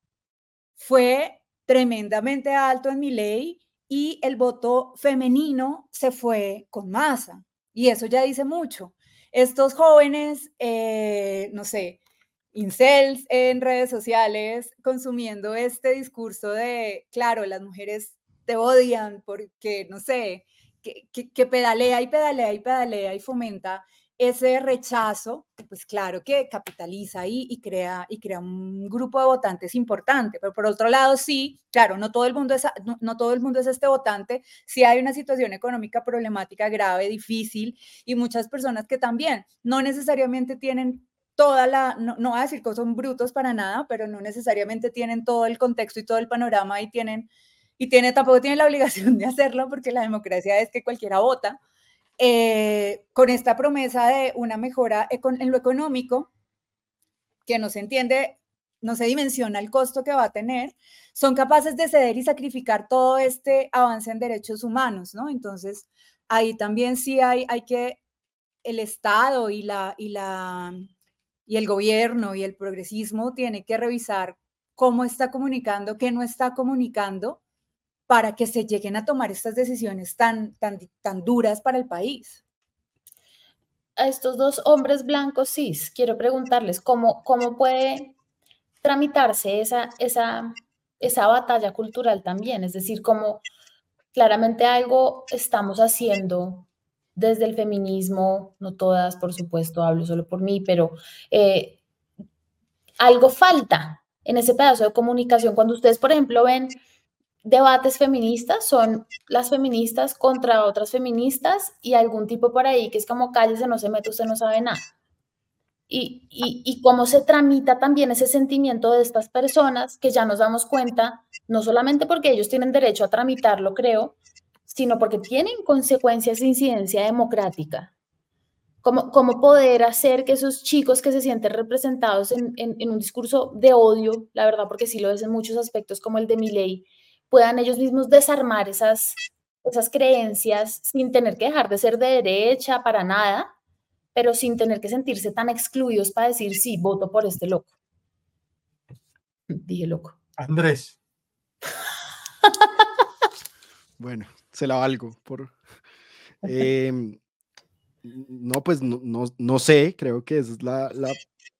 Speaker 3: fue tremendamente alto en mi ley y el voto femenino se fue con masa. Y eso ya dice mucho. Estos jóvenes, eh, no sé, incels en redes sociales consumiendo este discurso de, claro, las mujeres te odian porque, no sé, que, que, que, pedalea y pedalea y pedalea y fomenta ese rechazo, pues claro que capitaliza ahí y crea, y crea un grupo de votantes importante, pero por otro lado sí, claro, no todo el mundo es, no, no todo el mundo es este votante, sí hay una situación económica problemática grave, difícil y muchas personas que también no necesariamente tienen toda la, no, no voy a decir que son brutos para nada, pero no necesariamente tienen todo el contexto y todo el panorama y tienen, y tiene, tampoco tienen la obligación de hacerlo porque la democracia es que cualquiera vota. Eh, con esta promesa de una mejora en lo económico, que no se entiende no se dimensiona el costo que va a tener, son capaces de ceder y sacrificar todo este avance en derechos humanos, ¿no? Entonces, ahí también sí hay, hay que, el Estado y, la, y, la, y el gobierno y el progresismo tiene que revisar cómo está comunicando, qué no está comunicando, para que se lleguen a tomar estas decisiones tan, tan, tan duras para el país.
Speaker 2: A estos dos hombres blancos cis, quiero preguntarles cómo, cómo puede tramitarse esa, esa, esa batalla cultural también, es decir, cómo claramente algo estamos haciendo desde el feminismo, no todas, por supuesto, hablo solo por mí, pero eh, algo falta en ese pedazo de comunicación. Cuando ustedes, por ejemplo, ven debates feministas, son las feministas contra otras feministas y algún tipo por ahí que es como cállese, no se mete, usted no sabe nada. Y, y, cómo se tramita también ese sentimiento de estas personas que ya nos damos cuenta, no solamente porque ellos tienen derecho a tramitarlo, creo, sino porque tienen consecuencias de incidencia democrática. Cómo, cómo poder hacer que esos chicos que se sienten representados en, en, un discurso de odio, la verdad, porque sí lo es en muchos aspectos, como el de mi ley, puedan ellos mismos desarmar esas, esas creencias sin tener que dejar de ser de derecha para nada, pero sin tener que sentirse tan excluidos para decir, sí, voto por este loco. Dije loco.
Speaker 4: Andrés.
Speaker 1: bueno, se la valgo por... Em, no, pues no, no, sé, creo que esa es la, la,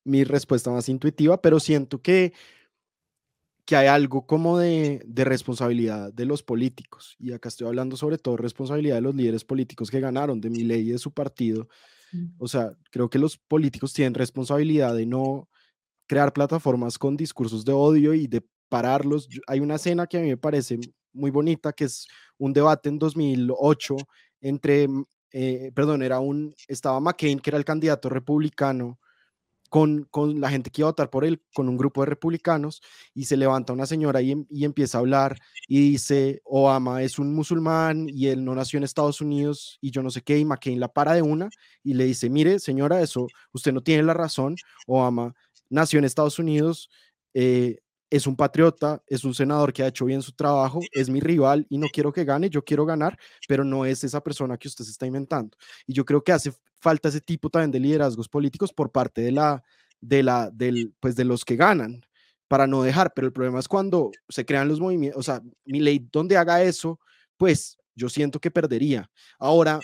Speaker 1: mi respuesta más intuitiva, pero siento que que hay algo como de, responsabilidad de los políticos, y acá estoy hablando sobre todo responsabilidad de los líderes políticos que ganaron, de mi ley y de su partido. O sea, creo que los políticos tienen responsabilidad de no crear plataformas con discursos de odio y de pararlos. Hay una escena que a mí me parece muy bonita, que es un debate en 2008 entre, mm, eh, perdón, era un, estaba McCain, que era el candidato republicano, con, la gente que iba a votar por él, con un grupo de republicanos, y se levanta una señora y, y, empieza a hablar y dice, Obama es un musulmán y él no nació en Estados Unidos y yo no sé qué, y McCain la para de una y le dice, mire señora, eso, usted no tiene la razón, Obama nació en Estados Unidos, eh, es un patriota, es un senador que ha hecho bien su trabajo, es mi rival y no quiero que gane, yo quiero ganar, pero no es esa persona que usted se está inventando. Y yo creo que hace falta ese tipo también de liderazgos políticos por parte de la, de la, del, pues de los que ganan para no dejar, pero el problema es cuando se crean los movimientos, o sea, mi ley donde haga eso, pues yo siento que perdería. Ahora,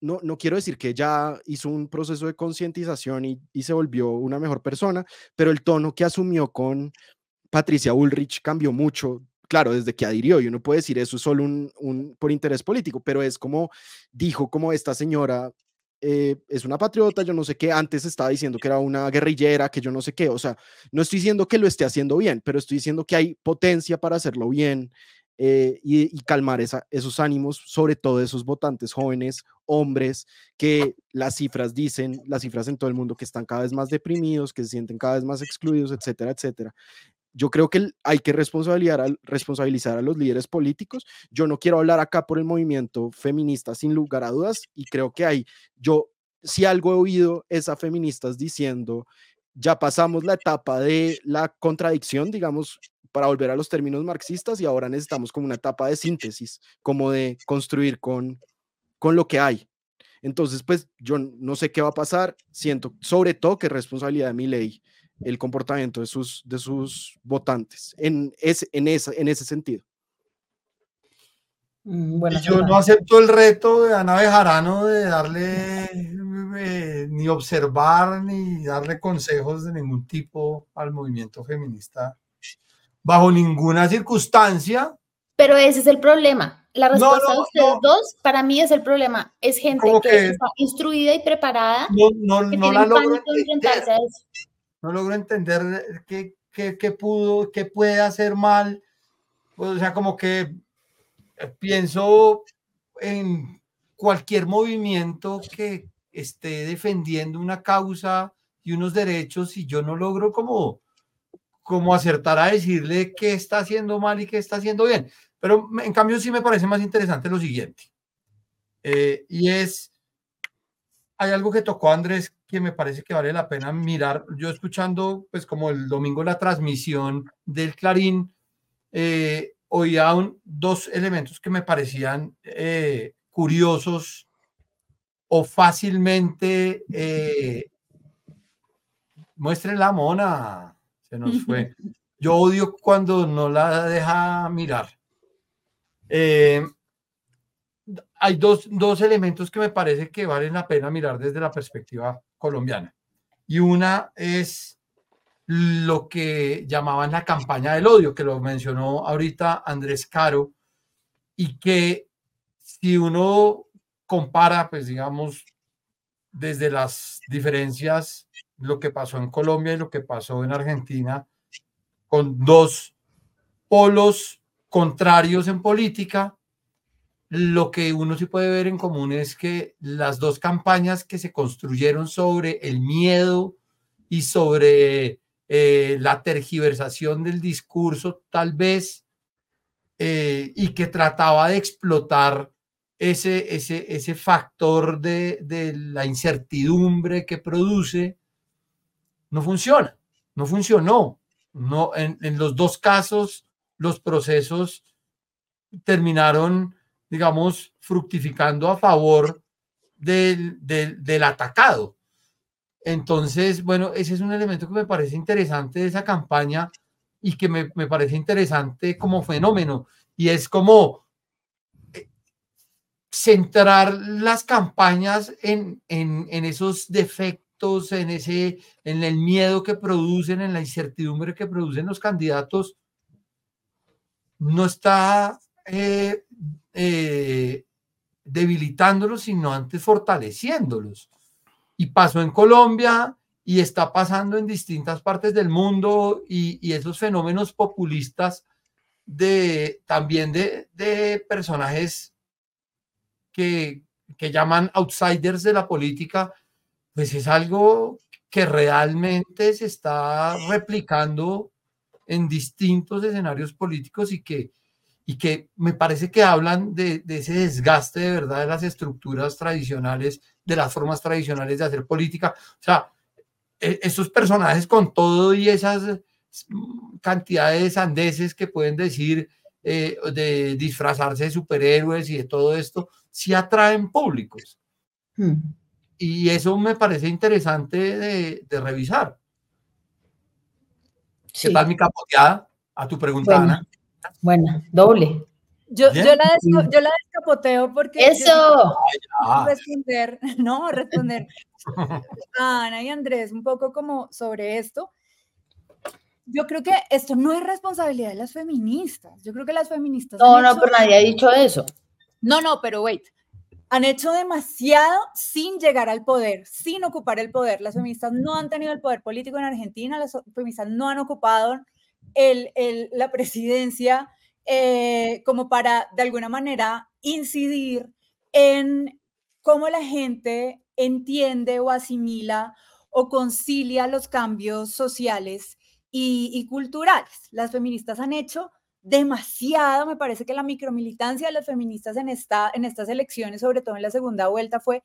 Speaker 1: no, no quiero decir que ya hizo un proceso de concientización y, y, se volvió una mejor persona, pero el tono que asumió con Patricia Ulrich cambió mucho, claro, desde que adhirió, y uno puede decir eso es solo un, por interés político, pero es como dijo como esta señora eh, es una patriota, yo no sé qué, antes estaba diciendo que era una guerrillera, que yo no sé qué, o sea, no estoy diciendo que lo esté haciendo bien, pero estoy diciendo que hay potencia para hacerlo bien eh, y, calmar esos ánimos, sobre todo esos votantes jóvenes, hombres, que las cifras dicen, las cifras en todo el mundo, que están cada vez más deprimidos, que se sienten cada vez más excluidos, etcétera, etcétera yo creo que hay que responsabilizar a, los líderes políticos. Yo no quiero hablar acá por el movimiento feminista sin lugar a dudas y creo que hay, yo si algo he oído es a feministas diciendo, ya pasamos la etapa de la contradicción, digamos, para volver a los términos marxistas y ahora necesitamos como una etapa de síntesis, como de construir con, con lo que hay. Entonces, pues yo no sé qué va a pasar, siento sobre todo que es responsabilidad de mi ley el comportamiento de sus, de sus votantes en ese, en, esa, en ese sentido.
Speaker 4: Mm, bueno, yo no acepto el reto de Ana Bejarano de darle eh, ni observar ni darle consejos de ningún tipo al movimiento feminista bajo ninguna circunstancia.
Speaker 2: Pero ese es el problema. La respuesta de ustedes dos, para mí es el problema. Es gente que, está instruida y preparada.
Speaker 4: No, no, no la logro enfrentarse a eso no logro entender qué, qué, pudo, qué puede hacer mal. Pues, o sea, como que pienso en cualquier movimiento que esté defendiendo una causa y unos derechos y yo no logro como, como acertar a decirle qué está haciendo mal y qué está haciendo bien. Pero en cambio sí me parece más interesante lo siguiente. Eh, y es, hay algo que tocó Andrés que me parece que vale la pena mirar. Yo escuchando, pues como el domingo la transmisión del Clarín, eh, oía dos elementos que me parecían eh, curiosos o fácilmente... Eh, muestre la mona, se nos fue. Yo odio cuando no la deja mirar. Eh, hay dos, dos, elementos que me parece que valen la pena mirar desde la perspectiva colombiana. Y una es lo que llamaban la campaña del odio, que lo mencionó ahorita Andrés Caro, y que si uno compara, pues digamos, desde las diferencias, lo que pasó en Colombia y lo que pasó en Argentina, con dos polos contrarios en política, lo que uno sí puede ver en común es que las dos campañas que se construyeron sobre el miedo y sobre eh, la tergiversación del discurso, tal vez, eh, y que trataba de explotar ese, ese, ese factor de, de la incertidumbre que produce, no funciona, no funcionó. No, en, en los dos casos, los procesos terminaron digamos, fructificando a favor del, del, atacado. Entonces, bueno, ese es un elemento que me parece interesante de esa campaña y que me, me parece interesante como fenómeno. Y es como eh, centrar las campañas en, en, en, esos defectos, en, ese, en el miedo que producen, en la incertidumbre que producen los candidatos, no está eh, eh, debilitándolos, sino antes fortaleciéndolos. Y pasó en Colombia y está pasando en distintas partes del mundo y, esos fenómenos populistas de también de, de personajes que, que llaman outsiders de la política, pues es algo que realmente se está replicando en distintos escenarios políticos y que, y que me parece que hablan de, ese desgaste de verdad de las estructuras tradicionales, de las formas tradicionales de hacer política. O sea, e, esos personajes con todo y esas cantidades de sandeces que pueden decir eh, de disfrazarse de superhéroes y de todo esto, sí atraen públicos. Hmm. Y eso me parece interesante de, revisar. ¿Qué tal mi capoteada? A tu pregunta, Ana.
Speaker 2: Bueno, doble.
Speaker 3: Yo, yo, la yo, la descapoteo porque...
Speaker 2: Eso.
Speaker 3: Responder, no, responder a Ana y Andrés un poco como sobre esto. Yo creo que esto no es responsabilidad de las feministas. Yo creo que las feministas...
Speaker 2: No, no, pero nadie ha dicho eso.
Speaker 3: No, no, pero wait. Han hecho demasiado sin llegar al poder, sin ocupar el poder. Las feministas no han tenido el poder político en Argentina, las feministas no han ocupado el, la presidencia eh, como para, de alguna manera, incidir en cómo la gente entiende o asimila o concilia los cambios sociales y, culturales. Las feministas han hecho demasiado, me parece que la micromilitancia de las feministas en, esta, en estas elecciones, sobre todo en la segunda vuelta, fue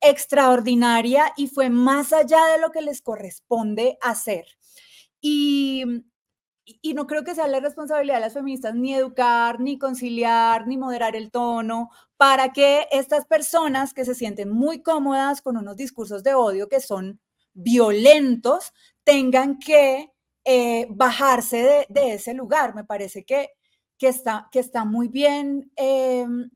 Speaker 3: extraordinaria y fue más allá de lo que les corresponde hacer. Y, y no creo que sea la responsabilidad de las feministas ni educar, ni conciliar, ni moderar el tono, para que estas personas que se sienten muy cómodas con unos discursos de odio que son violentos, tengan que eh, bajarse de, ese lugar. Me parece que, que, está, que está muy bien em,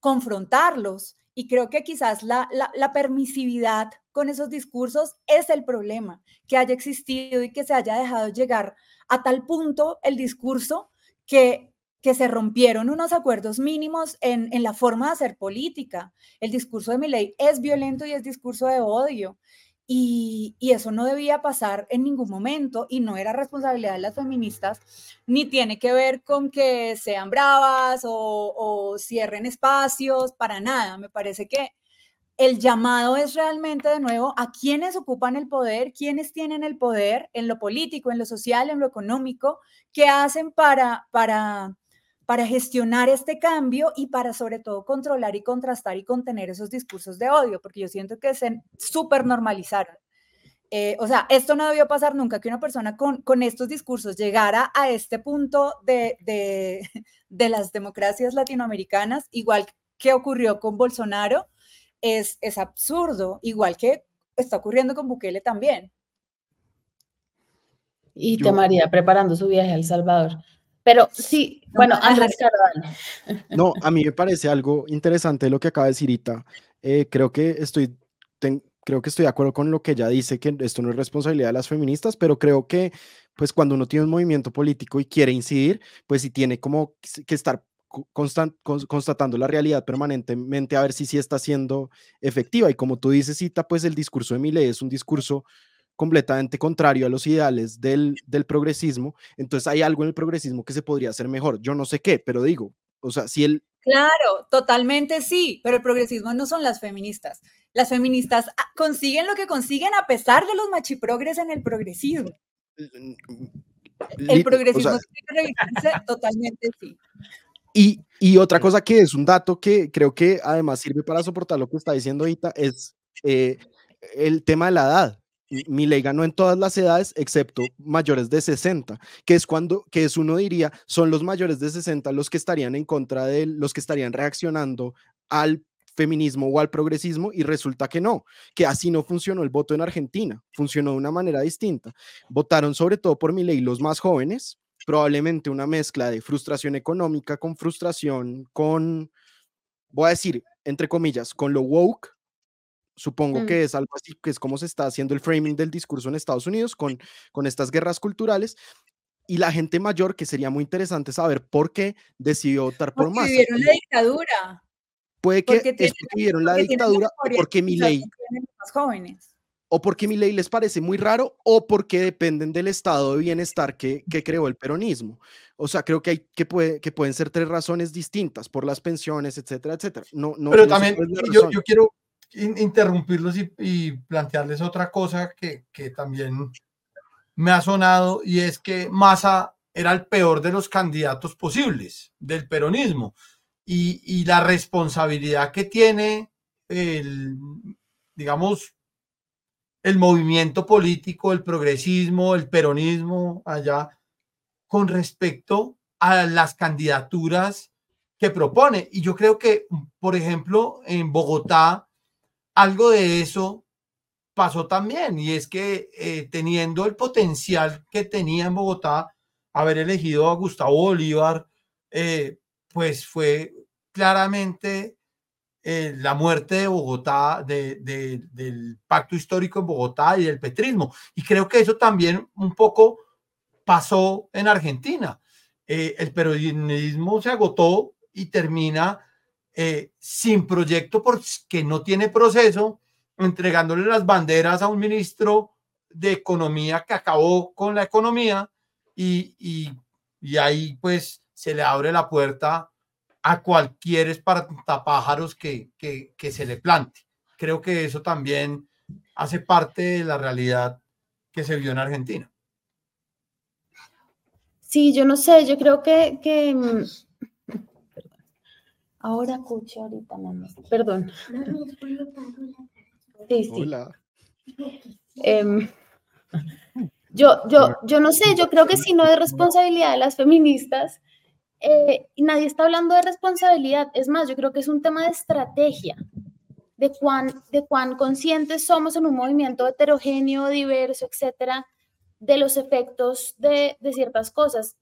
Speaker 3: confrontarlos. Y creo que quizás la, la, permisividad con esos discursos es el problema, que haya existido y que se haya dejado llegar a tal punto el discurso que, que se rompieron unos acuerdos mínimos en, en la forma de hacer política. El discurso de mi ley es violento y es discurso de odio. Y, y, eso no debía pasar en ningún momento y no era responsabilidad de las feministas, ni tiene que ver con que sean bravas o, o cierren espacios, para nada. Me parece que el llamado es realmente de nuevo a quienes ocupan el poder, quienes tienen el poder en lo político, en lo social, en lo económico, qué hacen para, para, para gestionar este cambio y para sobre todo controlar y contrastar y contener esos discursos de odio, porque yo siento que se súper normalizaron. Eh, o sea, esto no debió pasar nunca, que una persona con, con estos discursos llegara a este punto de, de, de, las democracias latinoamericanas, igual que ocurrió con Bolsonaro, es, es absurdo, igual que está ocurriendo con Bukele también.
Speaker 2: Y te María preparando su viaje a El Salvador. Pero sí, bueno, Andrés
Speaker 1: No, a mí me parece algo interesante lo que acaba de decir Ita. Eh, creo que estoy, creo que estoy de acuerdo con lo que ella dice, que esto no es responsabilidad de las feministas, pero creo que pues cuando uno tiene un movimiento político y quiere incidir, pues sí tiene como que estar constatando la realidad permanentemente a ver si sí está siendo efectiva. Y como tú dices, Cita, pues el discurso de Milei es un discurso completamente contrario a los ideales del, del progresismo. Entonces hay algo en el progresismo que se podría hacer mejor. Yo no sé qué, pero digo, o sea, si él...
Speaker 3: Claro, totalmente sí, pero el progresismo no son las feministas. Las feministas ah, consiguen lo que consiguen a pesar de los machiprogres en el progresismo. El progresismo tiene que revisarse totalmente sí.
Speaker 1: Y, y, otra cosa que es un dato que creo que además sirve para soportar lo que está diciendo ahorita es eh, el tema de la edad. Mi ley ganó en todas las edades excepto mayores de 60, que es cuando, que es uno diría, son los mayores de 60 los que estarían en contra de los que estarían reaccionando al feminismo o al progresismo y resulta que no, que así no funcionó el voto en Argentina, funcionó de una manera distinta. Votaron sobre todo por mi ley los más jóvenes, probablemente una mezcla de frustración económica con frustración, con, voy a decir, entre comillas, con lo woke, Supongo mm. que es algo así, que es como se está haciendo el framing del discurso en Estados Unidos con, con estas guerras culturales. Y la gente mayor, que sería muy interesante saber por qué decidió votar por más.
Speaker 3: vivieron la dictadura.
Speaker 1: Puede que porque vivieron la dictadura porque mi ley.
Speaker 3: jóvenes.
Speaker 1: O porque mi ley les parece muy raro o porque dependen del estado de bienestar que, que creó el peronismo. O sea, creo que, hay, que, puede, que pueden ser tres razones distintas por las pensiones, etcétera, etcétera. No, no,
Speaker 4: Pero también yo, yo, quiero, interrumpirlos y, plantearles otra cosa que, también me ha sonado y es que Massa era el peor de los candidatos posibles del peronismo y, la responsabilidad que tiene el, digamos, el movimiento político, el progresismo, el peronismo allá con respecto a las candidaturas que propone. Y yo creo que, por ejemplo, en Bogotá, algo de eso pasó también, y es que eh, teniendo el potencial que tenía en Bogotá, haber elegido a Gustavo Bolívar, eh, pues fue claramente eh, la muerte de Bogotá, del pacto histórico en Bogotá y del petrismo. Y creo que eso también un poco pasó en Argentina. el peronismo se agotó y termina eh, sin proyecto porque no tiene proceso, entregándole las banderas a un ministro de economía que acabó con la economía y, y, ahí pues se le abre la puerta a cualquier espantapájaros que, que, que se le plante. Creo que eso también hace parte de la realidad que se vio en Argentina.
Speaker 2: Sí, yo no sé, yo creo que, que mm, Ahora escuché ahorita, mamá. Perdón. Sí, sí. Hola. Em, yo, yo, yo no sé, yo creo que si no es responsabilidad de las feministas, eh, nadie está hablando de responsabilidad. Es más, yo creo que es un tema de estrategia, de cuán, de cuán conscientes somos en un movimiento heterogéneo, diverso, etcétera, de los efectos de, de ciertas cosas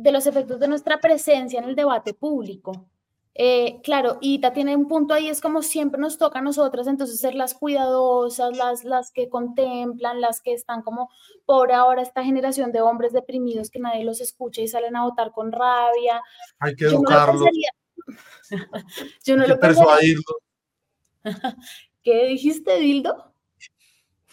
Speaker 2: de los efectos de nuestra presencia en el debate público. Eh, claro, Ita tiene un punto ahí, es como siempre nos toca a nosotras, entonces ser las cuidadosas, las, las que contemplan, las que están como por ahora esta generación de hombres deprimidos que nadie los escucha y salen a votar con rabia.
Speaker 4: Hay que educarlos.
Speaker 2: Yo no
Speaker 4: Hay que persuadirlos.
Speaker 2: ¿Qué dijiste, Dildo?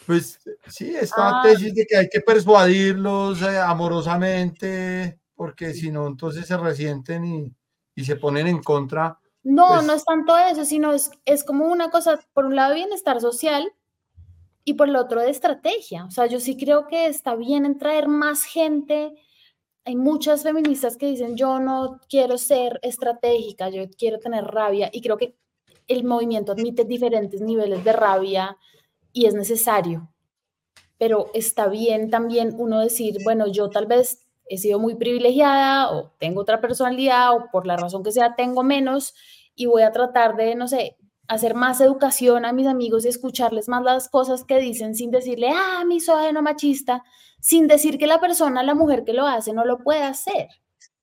Speaker 4: Pues sí, esta ah. tesis de que hay que persuadirlos eh, amorosamente porque si no, entonces se resienten y, y se ponen en contra.
Speaker 2: No, pues no es tanto eso, sino es, es como una cosa, por un lado, bienestar social y por el otro, de estrategia. O sea, yo sí creo que está bien en traer más gente hay muchas feministas que dicen, yo no quiero ser estratégica, yo quiero tener rabia y creo que el movimiento admite diferentes niveles de rabia y es necesario. Pero está bien también uno decir, bueno, yo tal vez he sido muy privilegiada o tengo otra personalidad o por la razón que sea tengo menos y voy a tratar de, no sé, hacer más educación a mis amigos y escucharles más las cosas que dicen sin decirle, ah, misógeno machista, sin decir que la persona, la mujer que lo hace, no lo puede hacer.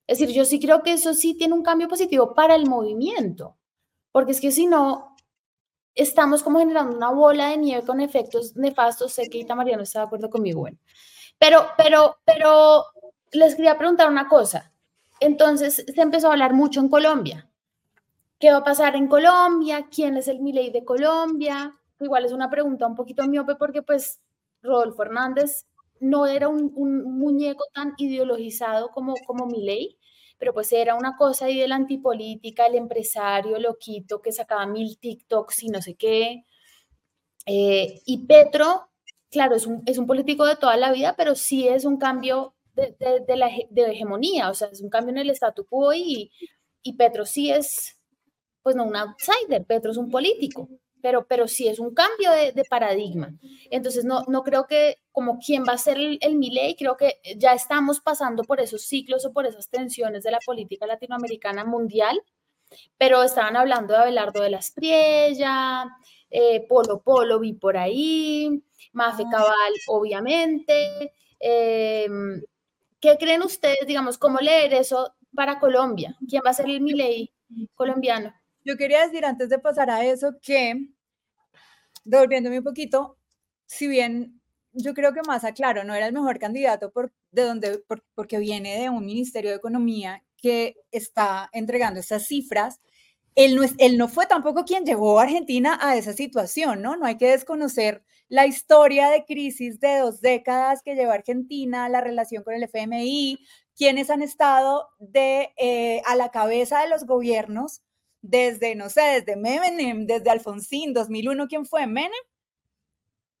Speaker 2: Es decir, yo sí creo que eso sí tiene un cambio positivo para el movimiento, porque es que si no, estamos como generando una bola de nieve con efectos nefastos. Sé que Ita María no está de acuerdo conmigo, bueno. Pero, pero, pero les quería preguntar una cosa. Entonces, se empezó a hablar mucho en Colombia. ¿Qué va a pasar en Colombia? ¿Quién es el Milei de Colombia? Igual es una pregunta un poquito miope porque pues Rodolfo Hernández no era un, muñeco tan ideologizado como, como Milei, pero pues era una cosa ahí de la antipolítica, el empresario loquito que sacaba mil TikToks y no sé qué. Eh, y Petro, claro, es un, es un político de toda la vida, pero sí es un cambio de, de, la de hegemonía, o sea, es un cambio en el statu quo y, y Petro sí es, pues no un outsider, Petro es un político pero, pero sí es un cambio de, paradigma. Entonces, no, no creo que como quién va a ser el, el creo que ya estamos pasando por esos ciclos o por esas tensiones de la política latinoamericana mundial, pero estaban hablando de Abelardo de la Espriella, eh, Polo Polo vi por ahí, Mafe ah. Cabal, obviamente. Em, ¿Qué creen ustedes, digamos, cómo leer eso para Colombia? ¿Quién va a ser el Milei colombiano?
Speaker 3: Yo quería decir antes de pasar a eso que devolviéndome un poquito, si bien yo creo que más aclaro, no era el mejor candidato por, de donde, porque viene de un Ministerio de Economía que está entregando esas cifras. Él no, es, él no fue tampoco quien llevó a Argentina a esa situación, ¿no? No hay que desconocer la historia de crisis de dos décadas que llevó Argentina, la relación con el FMI, quienes han estado de, eh, a la cabeza de los gobiernos desde, no sé, desde Menem, desde Alfonsín, 2001, ¿quién fue? ¿Menem?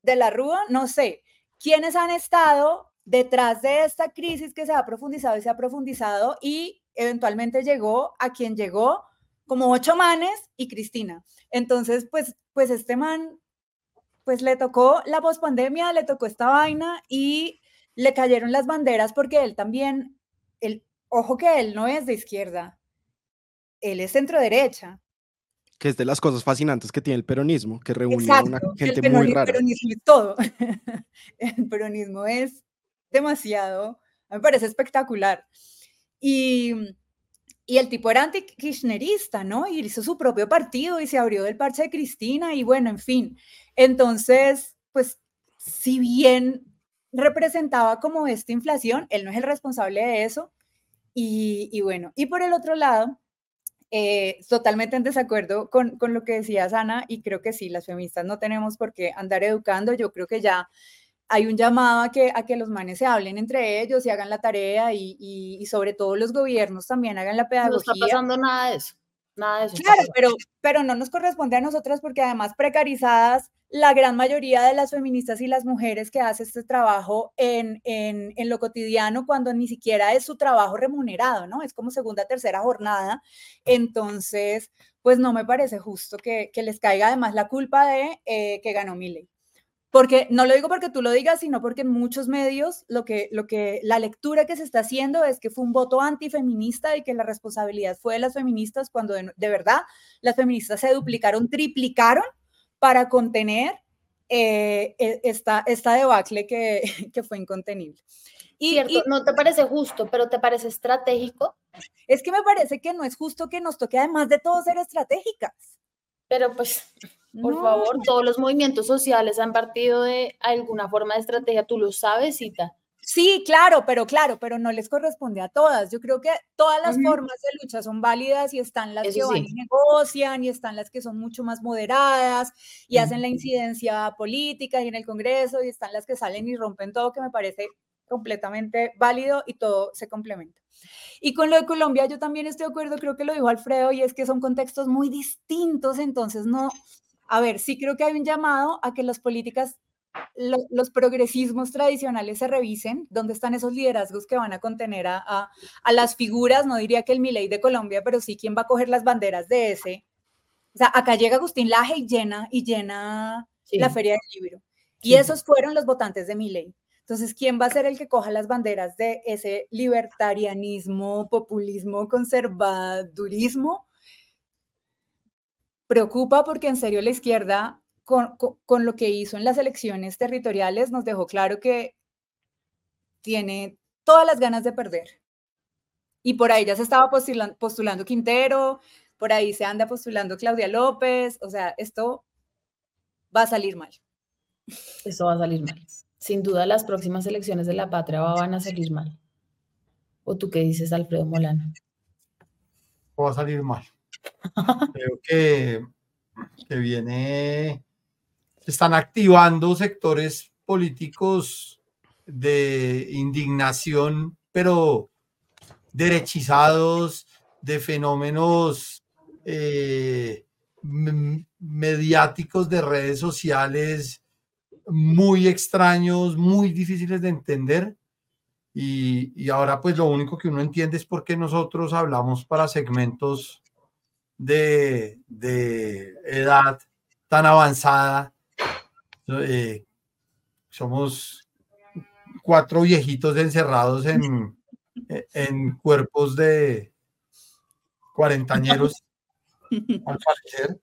Speaker 3: ¿De la Rúa? No sé. ¿Quiénes han estado detrás de esta crisis que se ha profundizado y se ha profundizado y eventualmente llegó a quien llegó como ocho manes y Cristina? Entonces, pues, pues este man, pues le tocó la pospandemia, le tocó esta vaina y le cayeron las banderas porque él también, el, ojo que él no es de izquierda, él es centro derecha.
Speaker 1: Que es de las cosas fascinantes que tiene el peronismo, que reúne a una gente muy rara.
Speaker 3: El peronismo es todo. el peronismo es demasiado, me parece espectacular. Y, y el tipo era anti-kirchnerista, ¿no? Y hizo su propio partido y se abrió del parche de Cristina y bueno, en fin. Entonces, pues, si bien representaba como esta inflación, él no es el responsable de eso. Y, y bueno, y por el otro lado, eh, totalmente en desacuerdo con, con, lo que decía Sana y creo que sí, las feministas no tenemos por qué andar educando. Yo creo que ya hay un llamado a que, a que los manes se hablen entre ellos y hagan la tarea y, y, sobre todo los gobiernos también hagan la pedagogía.
Speaker 2: No está pasando nada de eso. Nada de eso.
Speaker 3: Claro, pero, pero no nos corresponde a nosotras porque además precarizadas la gran mayoría de las feministas y las mujeres que hacen este trabajo en, en, en, lo cotidiano cuando ni siquiera es su trabajo remunerado, ¿no? Es como segunda, tercera jornada. Entonces, pues no me parece justo que, que les caiga además la culpa de eh, que ganó mi ley. Porque no lo digo porque tú lo digas, sino porque en muchos medios lo que, lo que la lectura que se está haciendo es que fue un voto antifeminista y que la responsabilidad fue de las feministas cuando de, de verdad las feministas se duplicaron, triplicaron para contener eh, e, esta, esta debacle que, que fue incontenible.
Speaker 2: Y, no te parece justo, pero te parece estratégico.
Speaker 3: Es que me parece que no es justo que nos toque, además de todo, ser estratégicas.
Speaker 2: Pero pues, por favor, todos los movimientos sociales han partido de alguna forma de estrategia, tú lo sabes, Cita.
Speaker 3: Sí, claro, pero claro, pero no les corresponde a todas. Yo creo que todas las formas de lucha son válidas y están las que van y negocian y están las que son mucho más moderadas y hacen la incidencia política y en el Congreso y están las que salen y rompen todo, que me parece completamente válido y todo se complementa. Y con lo de Colombia, yo también estoy de acuerdo, creo que lo dijo Alfredo, y es que son contextos muy distintos, entonces no, a ver, sí creo que hay un llamado a que las políticas los progresismos tradicionales se revisen, dónde están esos liderazgos que van a contener a, las figuras, no diría que el Milei de Colombia, pero sí quién va a coger las banderas de ese. O sea, acá llega Agustín Laje y llena, y llena la Feria del Libro. Y esos fueron los votantes de Milei. Entonces, ¿quién va a ser el que coja las banderas de ese libertarianismo, populismo, conservadurismo? Preocupa porque en serio la izquierda con, lo que hizo en las elecciones territoriales, nos dejó claro que tiene todas las ganas de perder. Y por ahí ya se estaba postulando, postulando Quintero, por ahí se anda postulando Claudia López, o sea, esto va a salir mal.
Speaker 2: Esto va a salir mal. Sin duda las próximas elecciones de la patria van a salir mal. ¿O tú qué dices, Alfredo Molano?
Speaker 4: Va a salir mal. Creo que, que viene están activando sectores políticos de indignación, pero derechizados, de fenómenos eh, mediáticos de redes sociales muy extraños, muy difíciles de entender. Y, ahora pues lo único que uno entiende es por qué nosotros hablamos para segmentos de, de edad tan avanzada eh, somos cuatro viejitos encerrados en, en cuerpos de cuarentañeros.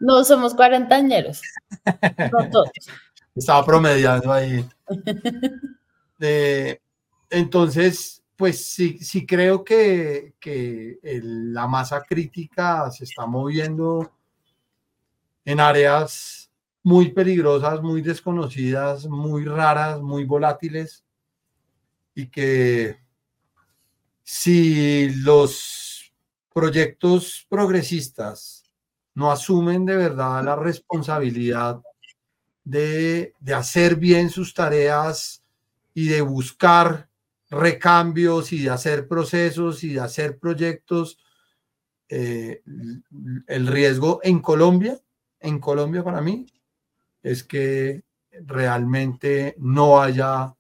Speaker 2: No somos cuarentañeros.
Speaker 4: Estaba promediando ahí. Eh, entonces, pues sí, sí creo que, que la masa crítica se está moviendo en áreas muy peligrosas, muy desconocidas, muy raras, muy volátiles y que si los proyectos progresistas no asumen de verdad la responsabilidad de, hacer bien sus tareas y de buscar recambios y de hacer procesos y de hacer proyectos, eh, el riesgo en Colombia, en Colombia para mí, es que realmente no haya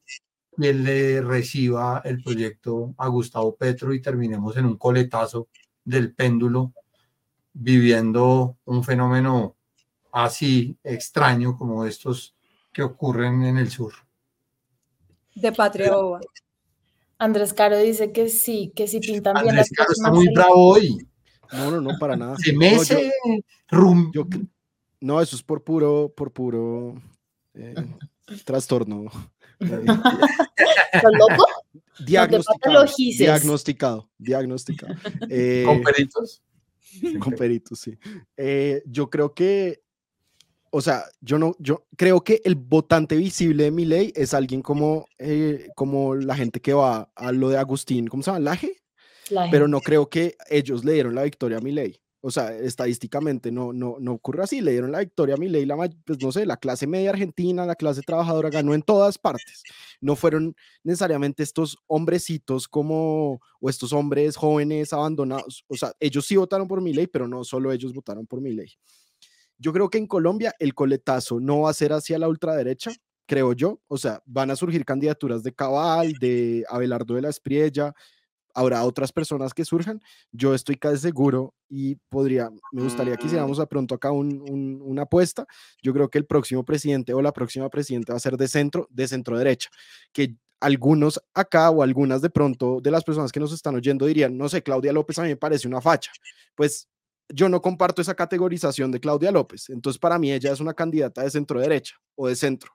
Speaker 4: quien le reciba el proyecto a Gustavo Petro y terminemos en un coletazo del péndulo viviendo un fenómeno así extraño como estos que ocurren en el sur.
Speaker 3: De Patria
Speaker 2: Andrés Caro dice que sí, que sí pintan bien
Speaker 4: Andrés Caro está muy bravo hoy.
Speaker 1: No, no, no, para nada.
Speaker 4: Se me
Speaker 1: no, no, eso es por puro, por puro eh, trastorno.
Speaker 2: ¿Estás loco?
Speaker 1: Diagnosticado, diagnosticado, diagnosticado.
Speaker 4: Eh, ¿Con peritos?
Speaker 1: Con peritos, sí. Eh, yo creo que, o sea, yo no, yo creo que el votante visible de mi ley es alguien como, como la gente que va a lo de Agustín, ¿cómo se llama? Laje. Pero no creo que ellos le dieron la victoria a mi ley o sea, estadísticamente no, no, no ocurre así. Le dieron la victoria a Milei, la, pues no sé, la clase media argentina, la clase trabajadora ganó en todas partes. No fueron necesariamente estos hombrecitos como, o estos hombres jóvenes abandonados. O sea, ellos sí votaron por Milei, pero no solo ellos votaron por Milei. Yo creo que en Colombia el coletazo no va a ser hacia la ultraderecha, creo yo. O sea, van a surgir candidaturas de Cabal, de Abelardo de la Espriella, habrá otras personas que surjan. Yo estoy casi seguro y podría, me gustaría que hiciéramos a pronto acá una apuesta. Yo creo que el próximo presidente o la próxima presidenta va a ser de centro, de centro derecha, que algunos acá o algunas de pronto de las personas que nos están oyendo dirían, no sé, Claudia López a mí me parece una facha. Pues yo no comparto esa categorización de Claudia López. Entonces, para mí ella es una candidata de centro derecha o de centro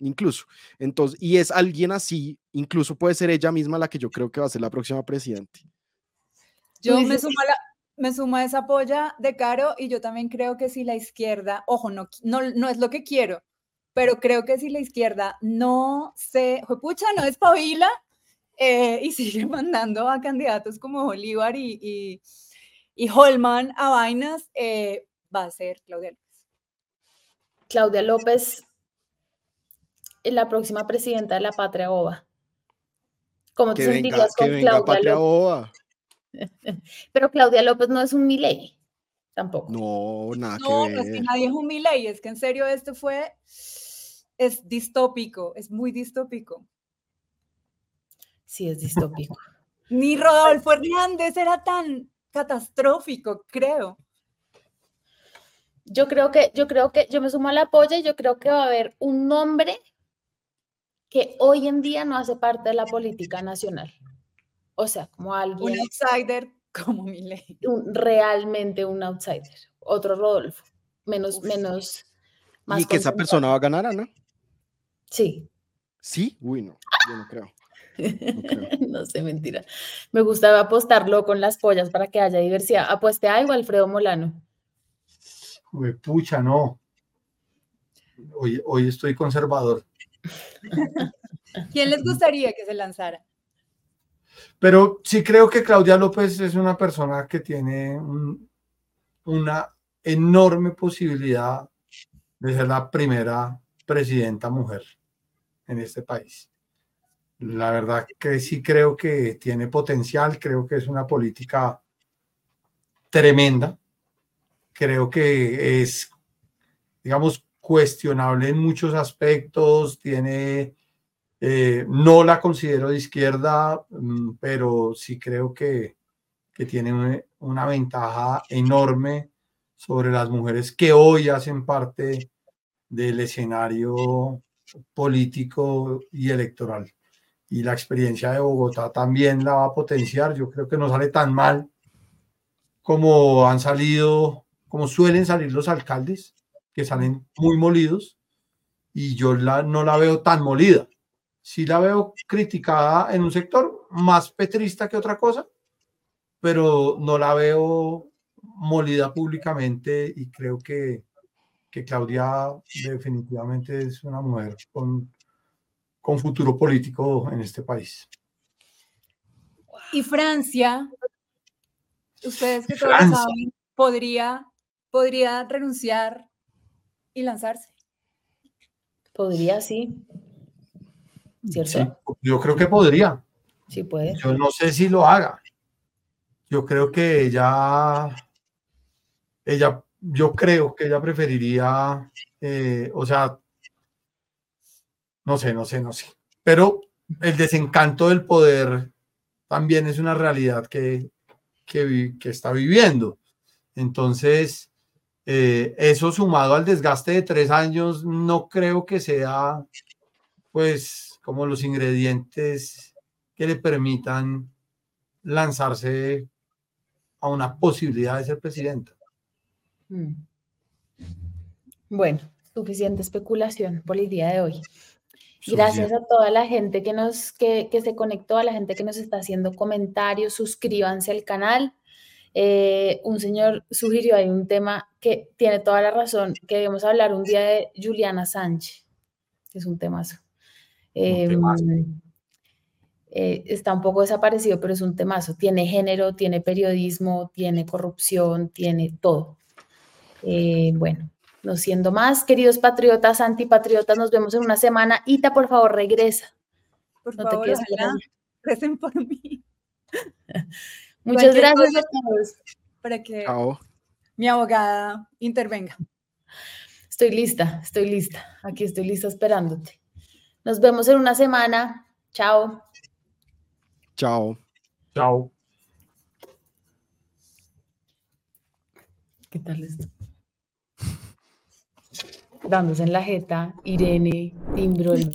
Speaker 1: incluso. Entonces, y es alguien así, incluso puede ser ella misma la que yo creo que va a ser la próxima presidente.
Speaker 3: Yo me sumo, a la, me sumo a esa polla de Caro y yo también creo que si la izquierda, ojo, no, no, no es lo que quiero, pero creo que si la izquierda no se, pucha, no espabila eh, y sigue mandando a candidatos como Bolívar y, y, Holman a vainas, eh, va a ser Claudia López.
Speaker 2: Claudia López la próxima presidenta de la Patria Oba. ¿Cómo te sentirías con Claudia López? Pero Claudia López no es un Milei, tampoco.
Speaker 1: No, nada
Speaker 3: no, que ver. No, es que nadie es un Milei, es que en serio esto fue es distópico, es muy distópico.
Speaker 2: Sí, es distópico.
Speaker 3: Ni Rodolfo Hernández era tan catastrófico, creo.
Speaker 2: Yo creo que, yo creo que, yo me sumo al apoyo y yo creo que va a haber un nombre que hoy en día no hace parte de la política nacional. O sea, como alguien.
Speaker 3: Un outsider como Milei.
Speaker 2: Un, realmente un outsider. Otro Rodolfo. Menos, menos.
Speaker 1: y que esa persona va a ganar, Ana.
Speaker 2: Sí.
Speaker 1: ¿Sí? Uy, no, yo no creo.
Speaker 2: No, sé, mentira. Me gustaba apostarlo con las pollas para que haya diversidad. Apueste algo, Alfredo Molano.
Speaker 4: Uy, pucha, no. Hoy, hoy estoy conservador.
Speaker 3: ¿Quién les gustaría que se lanzara?
Speaker 4: Pero sí creo que Claudia López es una persona que tiene una enorme posibilidad de ser la primera presidenta mujer en este país. La verdad que sí creo que tiene potencial, creo que es una política tremenda, creo que es, digamos, cuestionable en muchos aspectos, tiene, eh, no la considero de izquierda, mm, pero sí creo que, que tiene una ventaja enorme sobre las mujeres que hoy hacen parte del escenario político y electoral. Y la experiencia de Bogotá también la va a potenciar. Yo creo que no sale tan mal como han salido, como suelen salir los alcaldes, que salen muy molidos, y yo la, no la veo tan molida. Sí la veo criticada en un sector más petrista que otra cosa, pero no la veo molida públicamente y creo que, que Claudia definitivamente es una mujer con, con futuro político en este país.
Speaker 3: Y Francia, ustedes que todos saben, podría, podría renunciar y lanzarse.
Speaker 2: Podría, sí. ¿Cierto?
Speaker 4: yo creo que podría.
Speaker 2: Sí puede.
Speaker 4: Yo no sé si lo haga. Yo creo que ella, ella yo creo que ella preferiría, eh, o sea, no sé, no sé, no sé. Pero el desencanto del poder también es una realidad que, que, está viviendo. Entonces, eh, eso sumado al desgaste de tres años, no creo que sea, pues, como los ingredientes que le permitan lanzarse a una posibilidad de ser presidenta. Mm.
Speaker 2: Bueno, suficiente especulación por el día de hoy. Gracias a toda la gente que, nos, que, se conectó, a la gente que nos está haciendo comentarios, suscríbanse al canal. Eh, un señor sugirió ahí un tema que tiene toda la razón, que debemos hablar un día de Juliana Sánchez, es un temazo. Em, eh, está un poco desaparecido, pero es un temazo. Tiene género, tiene periodismo, tiene corrupción, tiene todo. Eh, bueno, no siendo más, queridos patriotas, antipatriotas, nos vemos en una semana. Ita, por favor, regresa.
Speaker 3: Por no favor, te recen por mí.
Speaker 2: Muchas gracias a todos.
Speaker 3: Para que mi abogada intervenga.
Speaker 2: Estoy lista, estoy lista. Aquí estoy lista esperándote. Nos vemos en una semana. Chao.
Speaker 1: Chao.
Speaker 4: Chao.
Speaker 2: ¿Qué tal esto? Dándose en la jeta, Irene timbró el